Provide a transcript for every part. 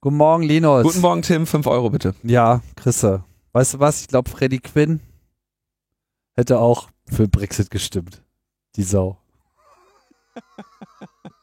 Guten Morgen, Linus. Guten Morgen, Tim. 5 Euro bitte. Ja, Chrisse. Weißt du was? Ich glaube, Freddy Quinn hätte auch für Brexit gestimmt. Die Sau.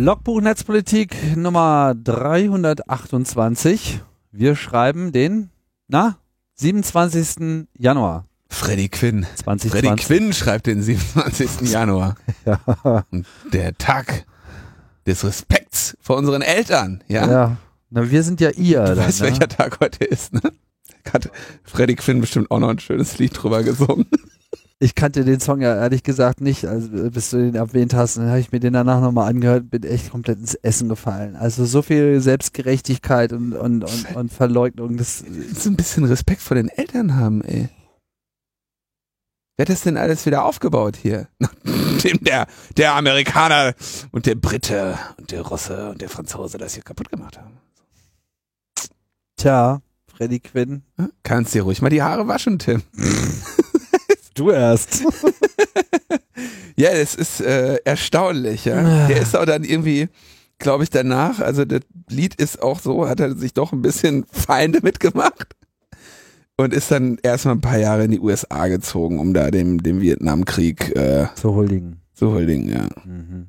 Logbuch Netzpolitik Nummer 328. Wir schreiben den, na, 27. Januar Freddy Quinn. 2020. Freddy Quinn schreibt den 27. Januar. Ja. Der Tag des Respekts vor unseren Eltern. Ja. ja. Na, wir sind ja ihr. Du dann, weißt, ne? welcher Tag heute ist, ne? Hat Freddy Quinn bestimmt auch noch ein schönes Lied drüber gesungen. Ich kannte den Song ja ehrlich gesagt nicht, also bis du den erwähnt hast. Dann habe ich mir den danach nochmal angehört, bin echt komplett ins Essen gefallen. Also so viel Selbstgerechtigkeit und, und, und, und Verleugnung. Das, So ein bisschen Respekt vor den Eltern haben, ey. Wer hat das denn alles wieder aufgebaut hier? Nachdem der, der Amerikaner und der Brite und der Russe und der Franzose das hier kaputt gemacht haben. tja, Freddy Quinn. Hm? Kannst dir ruhig mal die Haare waschen, Tim. Du erst. Ja, das ist äh, erstaunlich, ja. Der ist auch dann irgendwie, glaube ich, danach, also das Lied ist auch so, hat er sich doch ein bisschen Feinde mitgemacht und ist dann erstmal ein paar Jahre in die USA gezogen, um da dem, dem Vietnamkrieg äh, Zu huldigen. zu huldigen, ja. Mhm.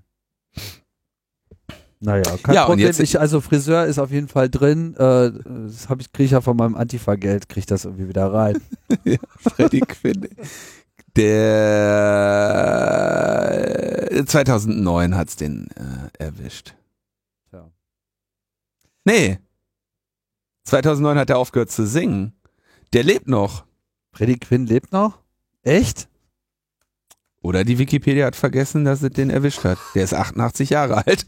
Naja, kein Ja, und Problem. jetzt- ich, also Friseur ist auf jeden Fall drin. Äh, das hab ich, kriege ich ja von meinem Antifa-Geld, kriege ich das irgendwie wieder rein. Freddy Quinn. Der äh, 2009 hat's den äh, erwischt. Tja. Nee. 2009 hat er aufgehört zu singen. Der lebt noch. Freddy Quinn lebt noch? Echt? Oder die Wikipedia hat vergessen, dass es den erwischt hat. Der ist 88 Jahre alt.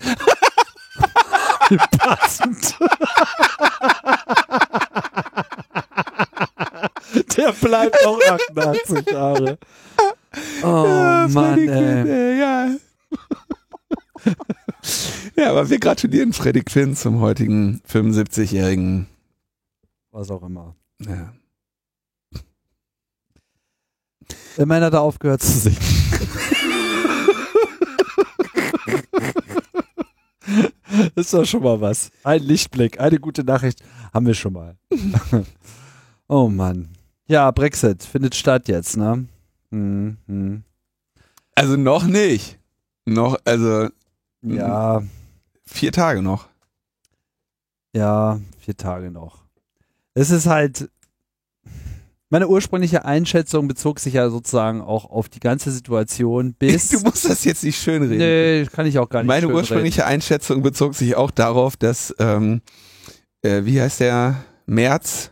Passend. Der bleibt noch 88 Jahre. Oh Ja, Mann, ey. Ja. ja, aber wir gratulieren Freddy Quinn zum heutigen 75-jährigen. Was auch immer. Ja. Immerhin hat er aufgehört zu singen. Das ist doch schon mal was. Ein Lichtblick, eine gute Nachricht haben wir schon mal. Oh Mann. Ja, Brexit findet statt jetzt, ne? Mhm. mhm. Also noch nicht. Noch, also Ja, vier Tage noch. ja, vier Tage noch. Es ist halt. Meine ursprüngliche Einschätzung bezog sich ja sozusagen auch auf die ganze Situation bis. Du musst das jetzt nicht schönreden. nee, kann ich auch gar nicht. Meine ursprüngliche Einschätzung bezog sich auch darauf, dass, ähm, äh, wie heißt der, Merz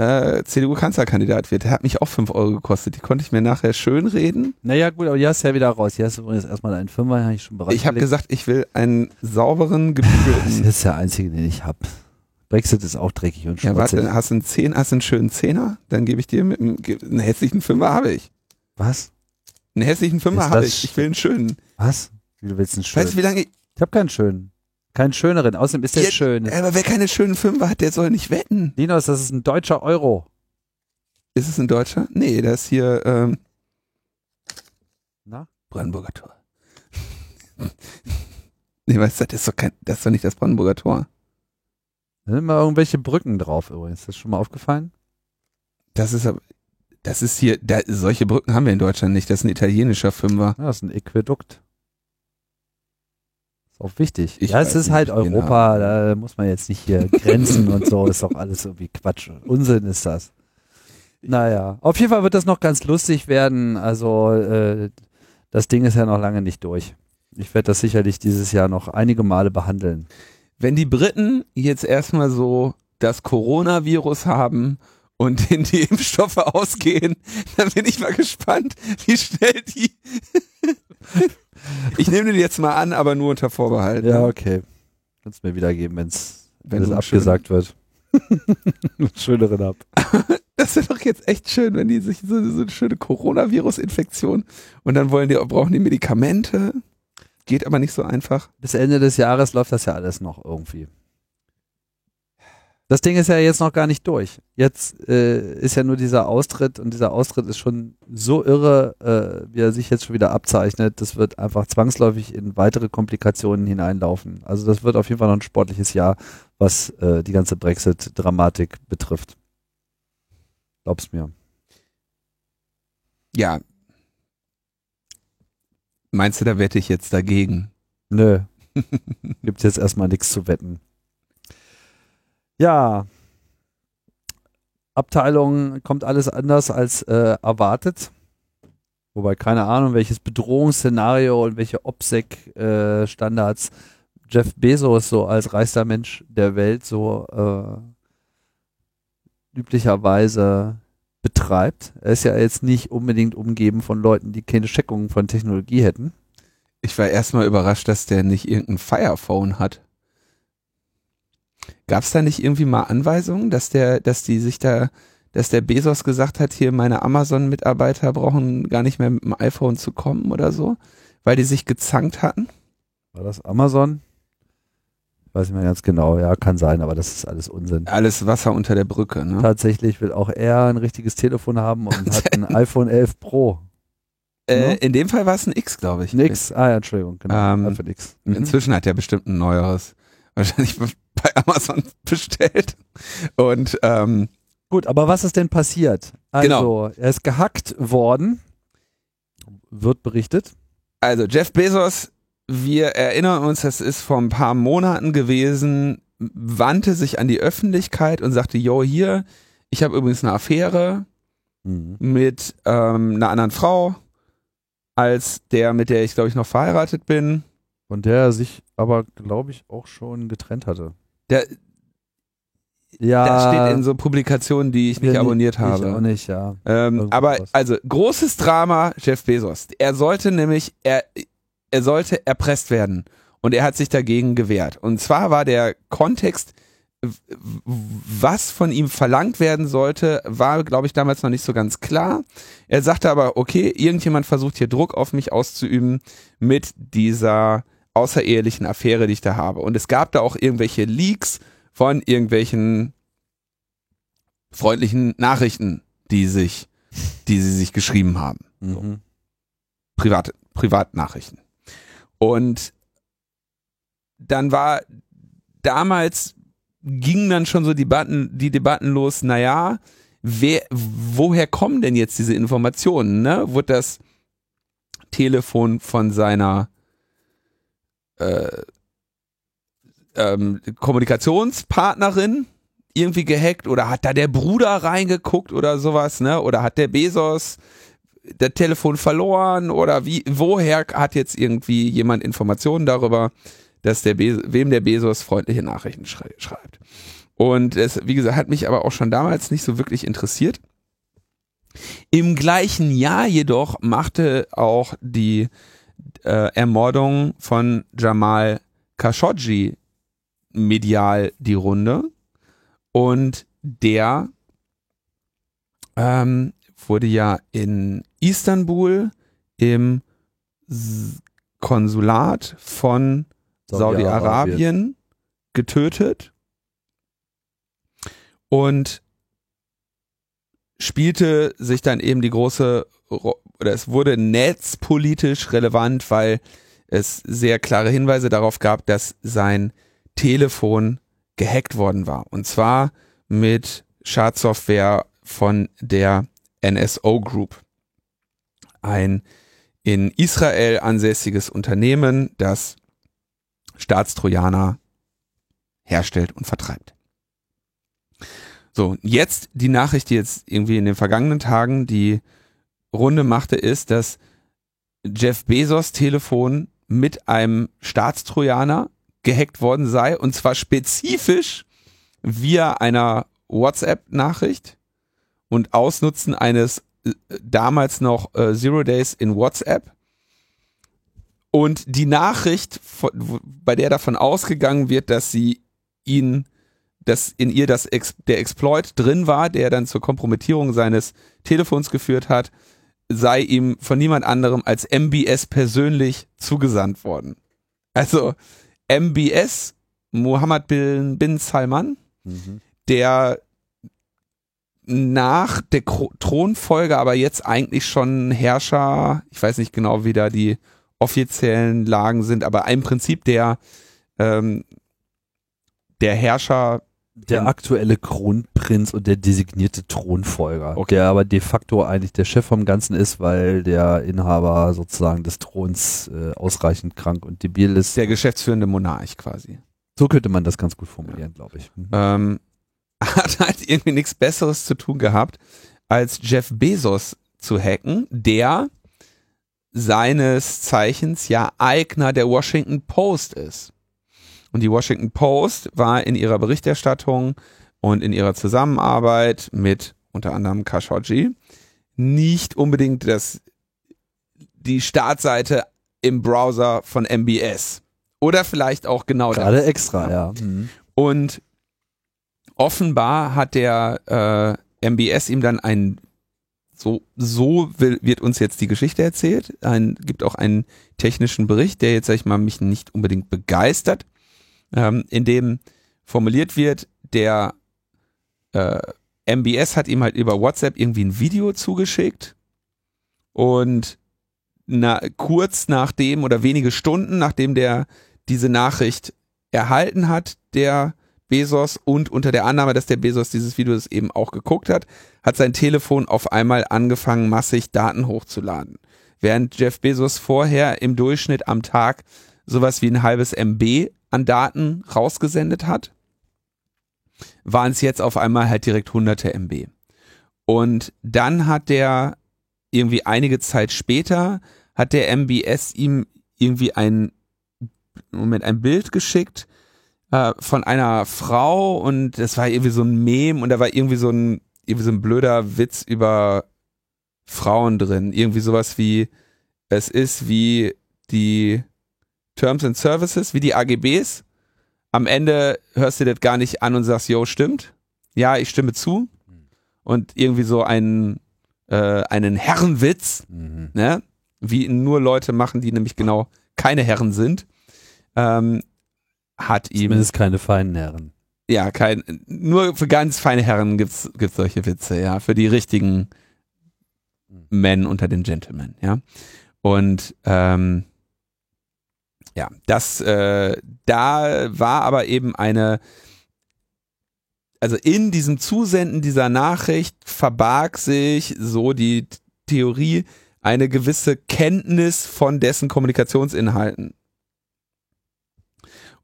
äh, CDU-Kanzlerkandidat wird. Der hat mich auch fünf Euro gekostet. Die konnte ich mir nachher schönreden. Naja, gut, aber hier hast du ja wieder raus. Hier hast du übrigens erstmal einen Fünfer, habe ich schon bereit. Ich habe gesagt, ich will einen sauberen, das gebügelten. ist der einzige, den ich habe. Brexit ist auch dreckig und Ja, schmutzig. warte, hast du einen Zehn, hast du einen schönen Zehner? Dann gebe ich dir mit einem, einen hässlichen Fünfer habe ich. Was? Einen hässlichen Fünfer habe das ich. Ich will einen schönen. Was? Wie du willst einen schönen? Weißt du, wie lange ich, ich habe keinen schönen. Keinen schöneren. Außerdem ist der Ja, schön. aber wer keine schönen Fünfer hat, der soll nicht wetten. Linus, das ist ein deutscher Euro. Ist es ein Deutscher? Nee, das ist hier, ähm, Na? Brandenburger Tor. nee, weißt du, das ist doch kein, das ist doch nicht das Brandenburger Tor. Da sind immer irgendwelche Brücken drauf übrigens. Ist das schon mal aufgefallen? Das ist aber, das ist hier, da, solche Brücken haben wir in Deutschland nicht. Das ist ein italienischer Fünfer. Ja, das ist ein Äquädukt. Auch wichtig. Ich ja, es ist halt Europa, da muss man jetzt nicht hier Grenzen und so, ist doch alles irgendwie Quatsch. Unsinn ist das. Naja, auf jeden Fall wird das noch ganz lustig werden. Also, äh, das Ding ist ja noch lange nicht durch. Ich werde das sicherlich dieses Jahr noch einige Male behandeln. Wenn die Briten jetzt erstmal so das Coronavirus haben und denen die Impfstoffe ausgehen, dann bin ich mal gespannt, wie schnell die. Ich nehme den jetzt mal an, aber nur unter Vorbehalt. Ja, ne? okay. Kannst mir wiedergeben, wenn's, wenn es abgesagt wird. Einen Schöneren ab. Das wäre doch jetzt echt schön, wenn die sich so, so eine schöne Coronavirus-Infektion und dann wollen die, brauchen die Medikamente. Geht aber nicht so einfach. Bis Ende des Jahres läuft das ja alles noch irgendwie. Das Ding ist ja jetzt noch gar nicht durch. Jetzt äh, ist ja nur dieser Austritt und dieser Austritt ist schon so irre, äh, wie er sich jetzt schon wieder abzeichnet. Das wird einfach zwangsläufig in weitere Komplikationen hineinlaufen. Also das wird auf jeden Fall noch ein sportliches Jahr, was äh, die ganze Brexit-Dramatik betrifft. Glaub's mir. Ja. Meinst du, da wette ich jetzt dagegen? Nö. Gibt jetzt erstmal nichts zu wetten. Ja. Abteilung kommt alles anders als äh, erwartet. Wobei keine Ahnung, welches Bedrohungsszenario und welche OPSEC-Standards äh, Jeff Bezos so als reichster Mensch der Welt so äh, üblicherweise betreibt. Er ist ja jetzt nicht unbedingt umgeben von Leuten, die keine Checkungen von Technologie hätten. Ich war erstmal überrascht, dass der nicht irgendein Firephone hat. Gab es da nicht irgendwie mal Anweisungen, dass der, dass die sich da, dass der Bezos gesagt hat, hier meine Amazon-Mitarbeiter brauchen gar nicht mehr mit dem iPhone zu kommen oder so, weil die sich gezankt hatten? War das Amazon? Weiß ich mal ganz genau, ja, kann sein, aber das ist alles Unsinn. Alles Wasser unter der Brücke, ne? Tatsächlich will auch er ein richtiges Telefon haben und hat ein iPhone 11 Pro. Äh, in dem Fall war es ein X, glaube ich. Ein X, ah ja, Entschuldigung, genau. Ähm, X. Mhm. Inzwischen hat er bestimmt ein neueres. Wahrscheinlich bei Amazon bestellt. Und ähm, gut, aber was ist denn passiert? Also, genau. er ist gehackt worden, wird berichtet. Also Jeff Bezos wir erinnern uns, das ist vor ein paar Monaten gewesen, wandte sich an die Öffentlichkeit und sagte, yo, hier, ich habe übrigens eine Affäre mhm. mit ähm, einer anderen Frau, als der, mit der ich, glaube ich, noch verheiratet bin. Von der er sich aber, glaube ich, auch schon getrennt hatte. Der, ja, das steht in so Publikationen, die ich nicht abonniert habe. Ich auch nicht, ja. Ähm, aber also großes Drama, Jeff Bezos. Er sollte nämlich, er, er sollte erpresst werden. Und er hat sich dagegen gewehrt. Und zwar war der Kontext, was von ihm verlangt werden sollte, war, glaube ich, damals noch nicht so ganz klar. Er sagte aber, okay, irgendjemand versucht hier Druck auf mich auszuüben mit dieser außerehelichen Affäre, die ich da habe. Und es gab da auch irgendwelche Leaks von irgendwelchen freundlichen Nachrichten, die sich, die sie sich geschrieben haben. Mhm. Private, Privatnachrichten. Und dann war damals gingen dann schon so Debatten, die Debatten los, naja, wer, woher kommen denn jetzt diese Informationen? Ne? Wurde das Telefon von seiner äh, ähm, Kommunikationspartnerin irgendwie gehackt oder hat da der Bruder reingeguckt oder sowas, ne? Oder hat der Bezos der Telefon verloren oder wie, woher hat jetzt irgendwie jemand Informationen darüber, dass der Be wem der Bezos freundliche Nachrichten schrei schreibt. Und es, wie gesagt, hat mich aber auch schon damals nicht so wirklich interessiert. Im gleichen Jahr jedoch machte auch die äh, Ermordung von Jamal Khashoggi medial die Runde. Und der ähm, wurde ja in Istanbul im Konsulat von Saudi-Arabien Saudi getötet. Und spielte sich dann eben die große, oder es wurde netzpolitisch relevant, weil es sehr klare Hinweise darauf gab, dass sein Telefon gehackt worden war. Und zwar mit Schadsoftware von der NSO Group, ein in Israel ansässiges Unternehmen, das Staatstrojaner herstellt und vertreibt. So, jetzt die Nachricht, die jetzt irgendwie in den vergangenen Tagen die Runde machte, ist, dass Jeff Bezos Telefon mit einem Staatstrojaner gehackt worden sei und zwar spezifisch via einer WhatsApp-Nachricht und Ausnutzen eines äh, damals noch äh, Zero Days in WhatsApp. Und die Nachricht, von, bei der davon ausgegangen wird, dass sie ihn dass in ihr das Ex der Exploit drin war, der dann zur Kompromittierung seines Telefons geführt hat, sei ihm von niemand anderem als MBS persönlich zugesandt worden. Also MBS, Mohammed bin, bin Salman, mhm. der nach der Thronfolge aber jetzt eigentlich schon Herrscher, ich weiß nicht genau, wie da die offiziellen Lagen sind, aber im Prinzip der, ähm, der Herrscher der aktuelle Kronprinz und der designierte Thronfolger, okay. der aber de facto eigentlich der Chef vom Ganzen ist, weil der Inhaber sozusagen des Throns äh, ausreichend krank und debil ist. Der geschäftsführende Monarch quasi. So könnte man das ganz gut formulieren, glaube ich. Mhm. Ähm, hat halt irgendwie nichts Besseres zu tun gehabt, als Jeff Bezos zu hacken, der seines Zeichens ja Eigner der Washington Post ist. Und die Washington Post war in ihrer Berichterstattung und in ihrer Zusammenarbeit mit unter anderem Khashoggi nicht unbedingt das, die Startseite im Browser von MBS. Oder vielleicht auch genau Gerade das. extra, ja. Mhm. Und offenbar hat der äh, MBS ihm dann ein so, so will, wird uns jetzt die Geschichte erzählt. Ein, gibt auch einen technischen Bericht, der jetzt, sag ich mal, mich nicht unbedingt begeistert ähm, in dem formuliert wird, der äh, MBS hat ihm halt über WhatsApp irgendwie ein Video zugeschickt und na, kurz nachdem oder wenige Stunden nachdem der diese Nachricht erhalten hat, der Bezos und unter der Annahme, dass der Bezos dieses Video eben auch geguckt hat, hat sein Telefon auf einmal angefangen, massig Daten hochzuladen. Während Jeff Bezos vorher im Durchschnitt am Tag sowas wie ein halbes MB an Daten rausgesendet hat, waren es jetzt auf einmal halt direkt hunderte MB. Und dann hat der irgendwie einige Zeit später hat der MBS ihm irgendwie ein Moment ein Bild geschickt äh, von einer Frau und das war irgendwie so ein Mem und da war irgendwie so ein irgendwie so ein blöder Witz über Frauen drin, irgendwie sowas wie es ist wie die Terms and Services, wie die AGBs. Am Ende hörst du das gar nicht an und sagst, jo, stimmt. Ja, ich stimme zu. Und irgendwie so einen, äh, einen Herrenwitz, mhm. ne? wie nur Leute machen, die nämlich genau keine Herren sind, ähm, hat ihm. Zumindest keine feinen Herren. Ja, kein, nur für ganz feine Herren gibt's, gibt's solche Witze, ja, für die richtigen Men unter den Gentlemen, ja. Und ähm, ja, das, äh, da war aber eben eine, also in diesem Zusenden dieser Nachricht verbarg sich so die Theorie eine gewisse Kenntnis von dessen Kommunikationsinhalten.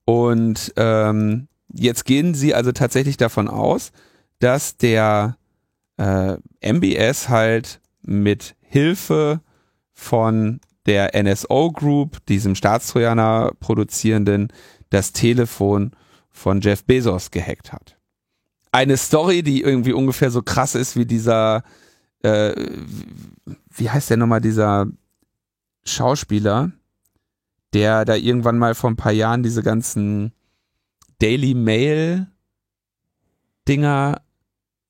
Und ähm, jetzt gehen sie also tatsächlich davon aus, dass der äh, MBS halt mit Hilfe von der NSO Group, diesem Staatstrojaner produzierenden, das Telefon von Jeff Bezos gehackt hat. Eine Story, die irgendwie ungefähr so krass ist wie dieser, äh, wie heißt der nochmal, dieser Schauspieler, der da irgendwann mal vor ein paar Jahren diese ganzen Daily Mail Dinger,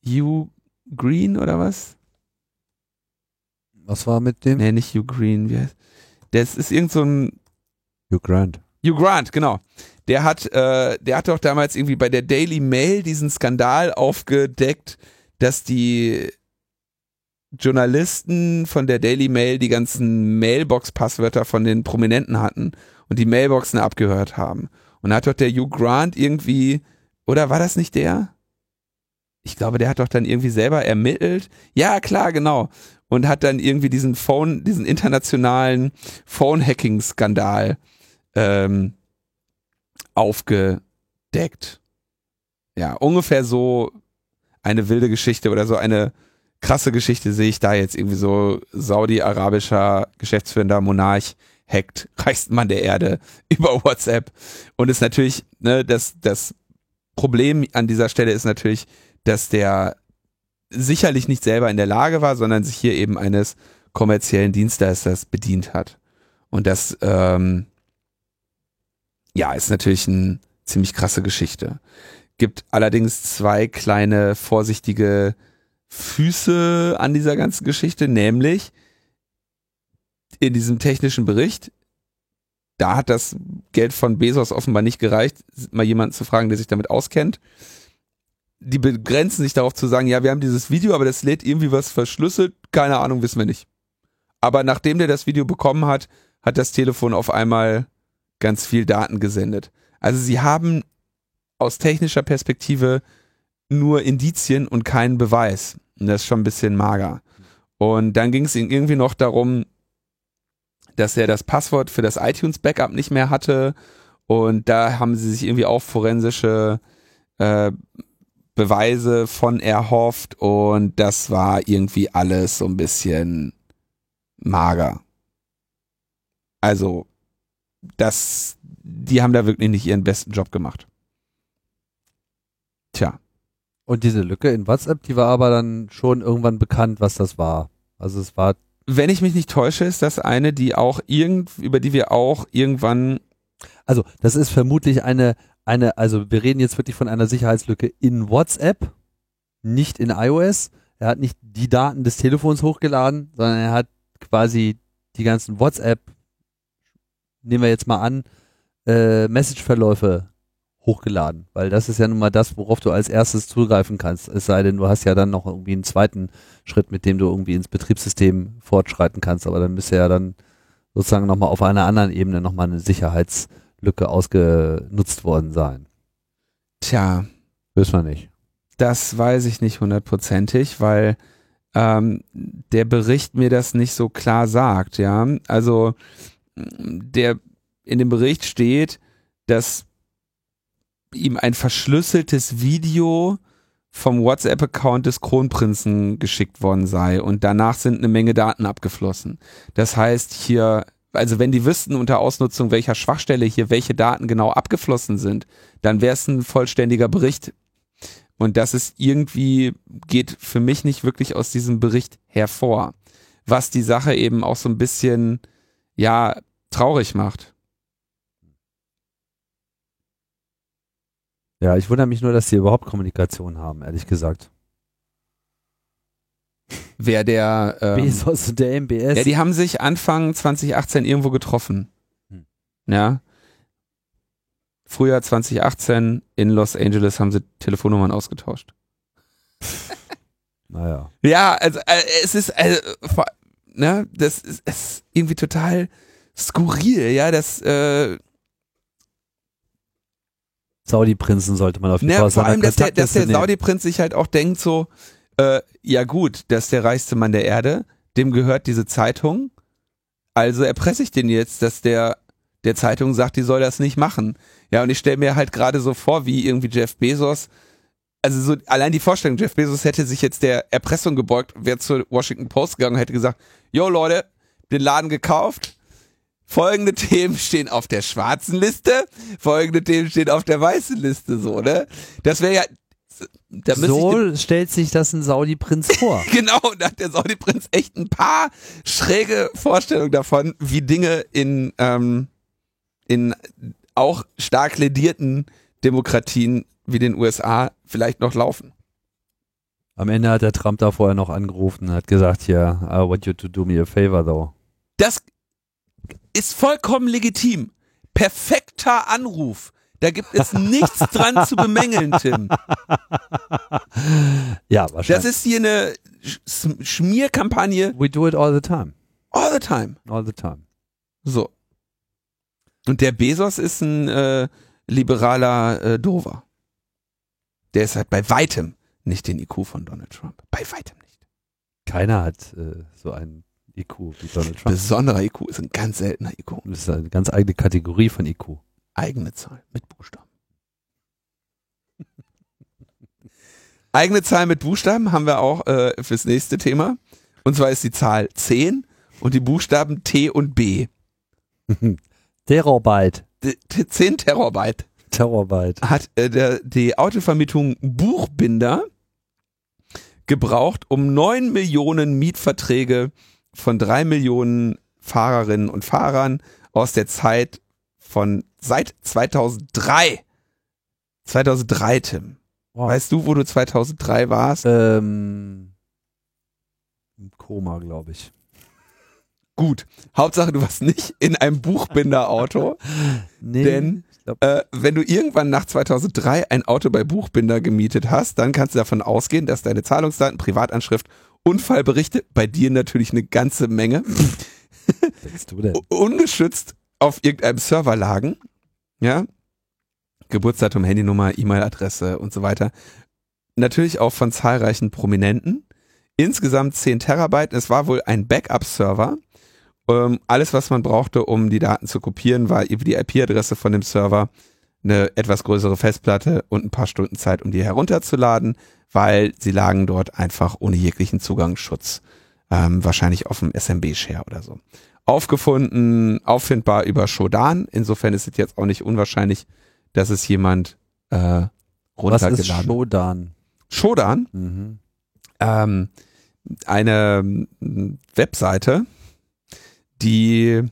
Hugh Green oder was? Was war mit dem? Nee, nicht Hugh Green. Wie heißt? Das ist irgend so ein Hugh Grant. Hugh Grant, genau. Der hat, äh, der hat doch damals irgendwie bei der Daily Mail diesen Skandal aufgedeckt, dass die Journalisten von der Daily Mail die ganzen Mailbox-Passwörter von den Prominenten hatten und die Mailboxen abgehört haben. Und da hat doch der Hugh Grant irgendwie, oder war das nicht der? Ich glaube, der hat doch dann irgendwie selber ermittelt. Ja, klar, genau und hat dann irgendwie diesen Phone, diesen internationalen Phone-Hacking-Skandal ähm, aufgedeckt. Ja, ungefähr so eine wilde Geschichte oder so eine krasse Geschichte sehe ich da jetzt irgendwie so saudi-arabischer geschäftsführender Monarch hackt reichsten Mann der Erde über WhatsApp und ist natürlich ne das das Problem an dieser Stelle ist natürlich, dass der sicherlich nicht selber in der Lage war, sondern sich hier eben eines kommerziellen Dienstleisters bedient hat. Und das, ähm, ja, ist natürlich eine ziemlich krasse Geschichte. Gibt allerdings zwei kleine vorsichtige Füße an dieser ganzen Geschichte, nämlich in diesem technischen Bericht, da hat das Geld von Bezos offenbar nicht gereicht, mal jemanden zu fragen, der sich damit auskennt. Die begrenzen sich darauf zu sagen, ja, wir haben dieses Video, aber das lädt irgendwie was verschlüsselt, keine Ahnung, wissen wir nicht. Aber nachdem der das Video bekommen hat, hat das Telefon auf einmal ganz viel Daten gesendet. Also sie haben aus technischer Perspektive nur Indizien und keinen Beweis. Und das ist schon ein bisschen mager. Und dann ging es ihnen irgendwie noch darum, dass er das Passwort für das iTunes Backup nicht mehr hatte. Und da haben sie sich irgendwie auch forensische äh, Beweise von erhofft. Und das war irgendwie alles so ein bisschen mager. Also, das, die haben da wirklich nicht ihren besten Job gemacht. Tja. Und diese Lücke in WhatsApp, die war aber dann schon irgendwann bekannt, was das war. Also es war. Wenn ich mich nicht täusche, ist das eine, die auch irgend, über die wir auch irgendwann. Also, das ist vermutlich eine, eine, also wir reden jetzt wirklich von einer Sicherheitslücke in WhatsApp, nicht in iOS. Er hat nicht die Daten des Telefons hochgeladen, sondern er hat quasi die ganzen WhatsApp, nehmen wir jetzt mal an, äh, Message-Verläufe hochgeladen, weil das ist ja nun mal das, worauf du als erstes zugreifen kannst. Es sei denn, du hast ja dann noch irgendwie einen zweiten Schritt, mit dem du irgendwie ins Betriebssystem fortschreiten kannst, aber dann müsste ja dann sozusagen nochmal auf einer anderen Ebene nochmal eine Sicherheitslücke ausgenutzt worden sein. Tja. Wissen wir nicht. Das weiß ich nicht hundertprozentig, weil ähm, der Bericht mir das nicht so klar sagt, ja. Also der in dem Bericht steht, dass ihm ein verschlüsseltes Video vom WhatsApp-Account des Kronprinzen geschickt worden sei und danach sind eine Menge Daten abgeflossen. Das heißt hier, also wenn die wüssten unter Ausnutzung welcher Schwachstelle hier welche Daten genau abgeflossen sind, dann wäre es ein vollständiger Bericht. Und das ist irgendwie, geht für mich nicht wirklich aus diesem Bericht hervor. Was die Sache eben auch so ein bisschen, ja, traurig macht. Ja, ich wundere mich nur, dass sie überhaupt Kommunikation haben, ehrlich gesagt. Wer der ähm, Bezos und der MBS. Ja, die haben sich Anfang 2018 irgendwo getroffen. Hm. Ja. Frühjahr 2018 in Los Angeles haben sie Telefonnummern ausgetauscht. naja. Ja, also äh, es ist, äh, ne, das ist, ist, irgendwie total skurril, ja, das äh, Saudi-Prinzen sollte man auf jeden Fall Vor allem, dass der, dass der Saudi-Prinz sich halt auch denkt so, äh, ja gut, das ist der reichste Mann der Erde, dem gehört diese Zeitung, also erpresse ich den jetzt, dass der der Zeitung sagt, die soll das nicht machen. Ja, und ich stelle mir halt gerade so vor, wie irgendwie Jeff Bezos, also so allein die Vorstellung, Jeff Bezos hätte sich jetzt der Erpressung gebeugt, wäre zur Washington Post gegangen und hätte gesagt, yo Leute, den Laden gekauft, folgende Themen stehen auf der schwarzen Liste, folgende Themen stehen auf der weißen Liste, so, ne? Das wäre ja, so stellt sich das ein Saudi-Prinz vor. genau, da hat der Saudi-Prinz echt ein paar schräge Vorstellungen davon, wie Dinge in, ähm, in auch stark ledierten Demokratien wie den USA vielleicht noch laufen. Am Ende hat der Trump da vorher noch angerufen und hat gesagt, hier, I want you to do me a favor though. Das ist vollkommen legitim. Perfekter Anruf. Da gibt es nichts dran zu bemängeln, Tim. Ja, wahrscheinlich. Das ist hier eine Schmierkampagne. We do it all the time. All the time. All the time. So. Und der Bezos ist ein äh, liberaler äh, Dover. Der ist halt bei weitem nicht den IQ von Donald Trump. Bei weitem nicht. Keiner hat äh, so einen IQ wie Donald Trump. Besonderer IQ ist ein ganz seltener IQ. Das ist eine ganz eigene Kategorie von IQ. Eigene Zahl mit Buchstaben. Eigene Zahl mit Buchstaben haben wir auch äh, fürs nächste Thema. Und zwar ist die Zahl 10 und die Buchstaben T und B. Terabyte. 10 Terabyte. Terabyte. Hat äh, der, die Autovermietung Buchbinder gebraucht, um 9 Millionen Mietverträge von drei Millionen Fahrerinnen und Fahrern aus der Zeit von seit 2003 2003, Tim. Wow. Weißt du, wo du 2003 warst? Ähm, Im Koma, glaube ich. Gut. Hauptsache, du warst nicht in einem Buchbinderauto. Nee, Denn- äh, wenn du irgendwann nach 2003 ein Auto bei Buchbinder gemietet hast, dann kannst du davon ausgehen, dass deine Zahlungsdaten, Privatanschrift, Unfallberichte, bei dir natürlich eine ganze Menge, ungeschützt auf irgendeinem Server lagen. Ja. Geburtsdatum, Handynummer, E-Mail-Adresse und so weiter. Natürlich auch von zahlreichen Prominenten. Insgesamt 10 Terabyte. Es war wohl ein Backup-Server. Ähm, alles, was man brauchte, um die Daten zu kopieren, war die IP-Adresse von dem Server, eine etwas größere Festplatte und ein paar Stunden Zeit, um die herunterzuladen, weil sie lagen dort einfach ohne jeglichen Zugangsschutz. Ähm, wahrscheinlich auf dem SMB-Share oder so. Aufgefunden, auffindbar über Shodan. Insofern ist es jetzt auch nicht unwahrscheinlich, dass es jemand äh, Was ist runtergeladen hat. Shodan? Shodan, Mhm. ähm, eine ähm, Webseite, die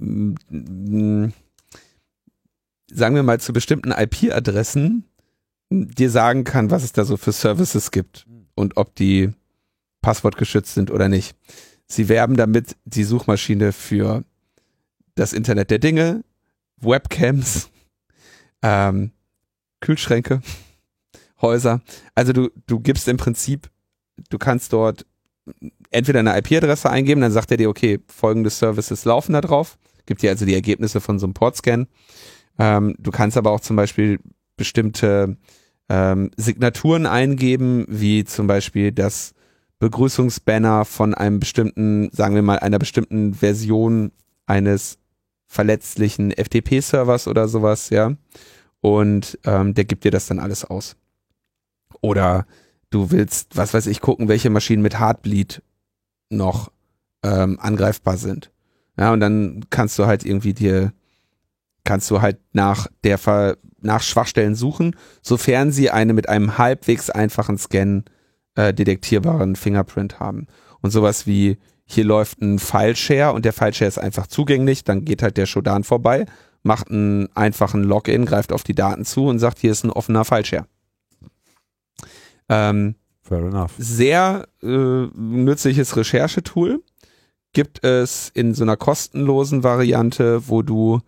ähm, ähm, sagen wir mal zu bestimmten IP-Adressen dir sagen kann, was es da so für Services gibt und ob die passwortgeschützt sind oder nicht. Sie werben damit die Suchmaschine für das Internet der Dinge, Webcams, ähm, Kühlschränke, Häuser. Also du, du gibst im Prinzip, du kannst dort entweder eine IP-Adresse eingeben, dann sagt er dir, okay, folgende Services laufen da drauf, gibt dir also die Ergebnisse von so einem Portscan. Ähm, du kannst aber auch zum Beispiel bestimmte ähm, Signaturen eingeben, wie zum Beispiel das Begrüßungsbanner von einem bestimmten, sagen wir mal, einer bestimmten Version eines verletzlichen FTP-Servers oder sowas, ja. Und ähm, der gibt dir das dann alles aus. Oder du willst, was weiß ich, gucken, welche Maschinen mit Heartbleed noch ähm, angreifbar sind. Ja, und dann kannst du halt irgendwie dir, kannst du halt nach der Ver nach Schwachstellen suchen, sofern sie eine mit einem halbwegs einfachen Scan äh, detektierbaren Fingerprint haben. Und sowas wie, hier läuft ein File-Share und der File-Share ist einfach zugänglich, dann geht halt der Shodan vorbei, macht einen einfachen Login, greift auf die Daten zu und sagt, hier ist ein offener File-Share. Ähm, Fair enough. sehr äh, nützliches Recherchetool. Gibt es in so einer kostenlosen Variante, wo du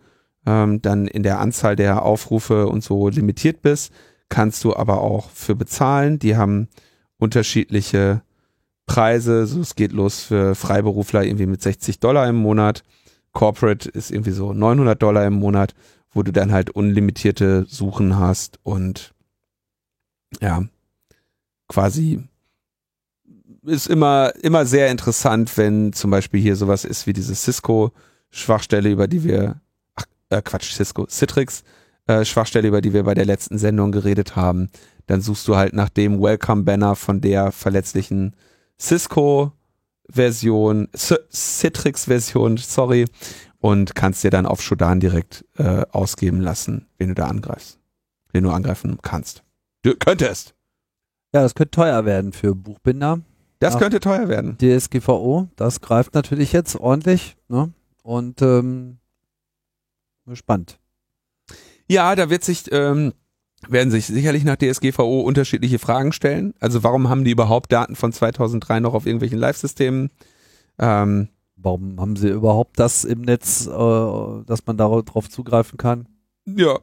ähm, dann in der Anzahl der Aufrufe und so limitiert bist, kannst du aber auch für bezahlen. Die haben unterschiedliche Preise. So, es geht los für Freiberufler irgendwie mit 60 Dollar im Monat. Corporate ist irgendwie so 900 Dollar im Monat, wo du dann halt unlimitierte Suchen hast und ja, quasi ist immer, immer sehr interessant, wenn zum Beispiel hier sowas ist wie diese Cisco-Schwachstelle, über die wir, ach, äh, Quatsch, Cisco, Citrix, äh, Schwachstelle, über die wir bei der letzten Sendung geredet haben. Dann suchst du halt nach dem Welcome-Banner von der verletzlichen Cisco-Version, Citrix-Version, sorry, und kannst dir dann auf Shodan direkt äh, ausgeben lassen, wen du da angreifst, wen du angreifen kannst. Du könntest. Ja, das könnte teuer werden für Buchbinder. Das Ja. könnte teuer werden. DSGVO, das greift natürlich jetzt ordentlich. Ne? Und ähm, gespannt. Ja, da wird sich, ähm, werden sich sicherlich nach DSGVO unterschiedliche Fragen stellen. Also warum haben die überhaupt Daten von 2003 noch auf irgendwelchen Live-Systemen? Ähm, Warum haben sie überhaupt das im Netz, äh, dass man darauf zugreifen kann? ja,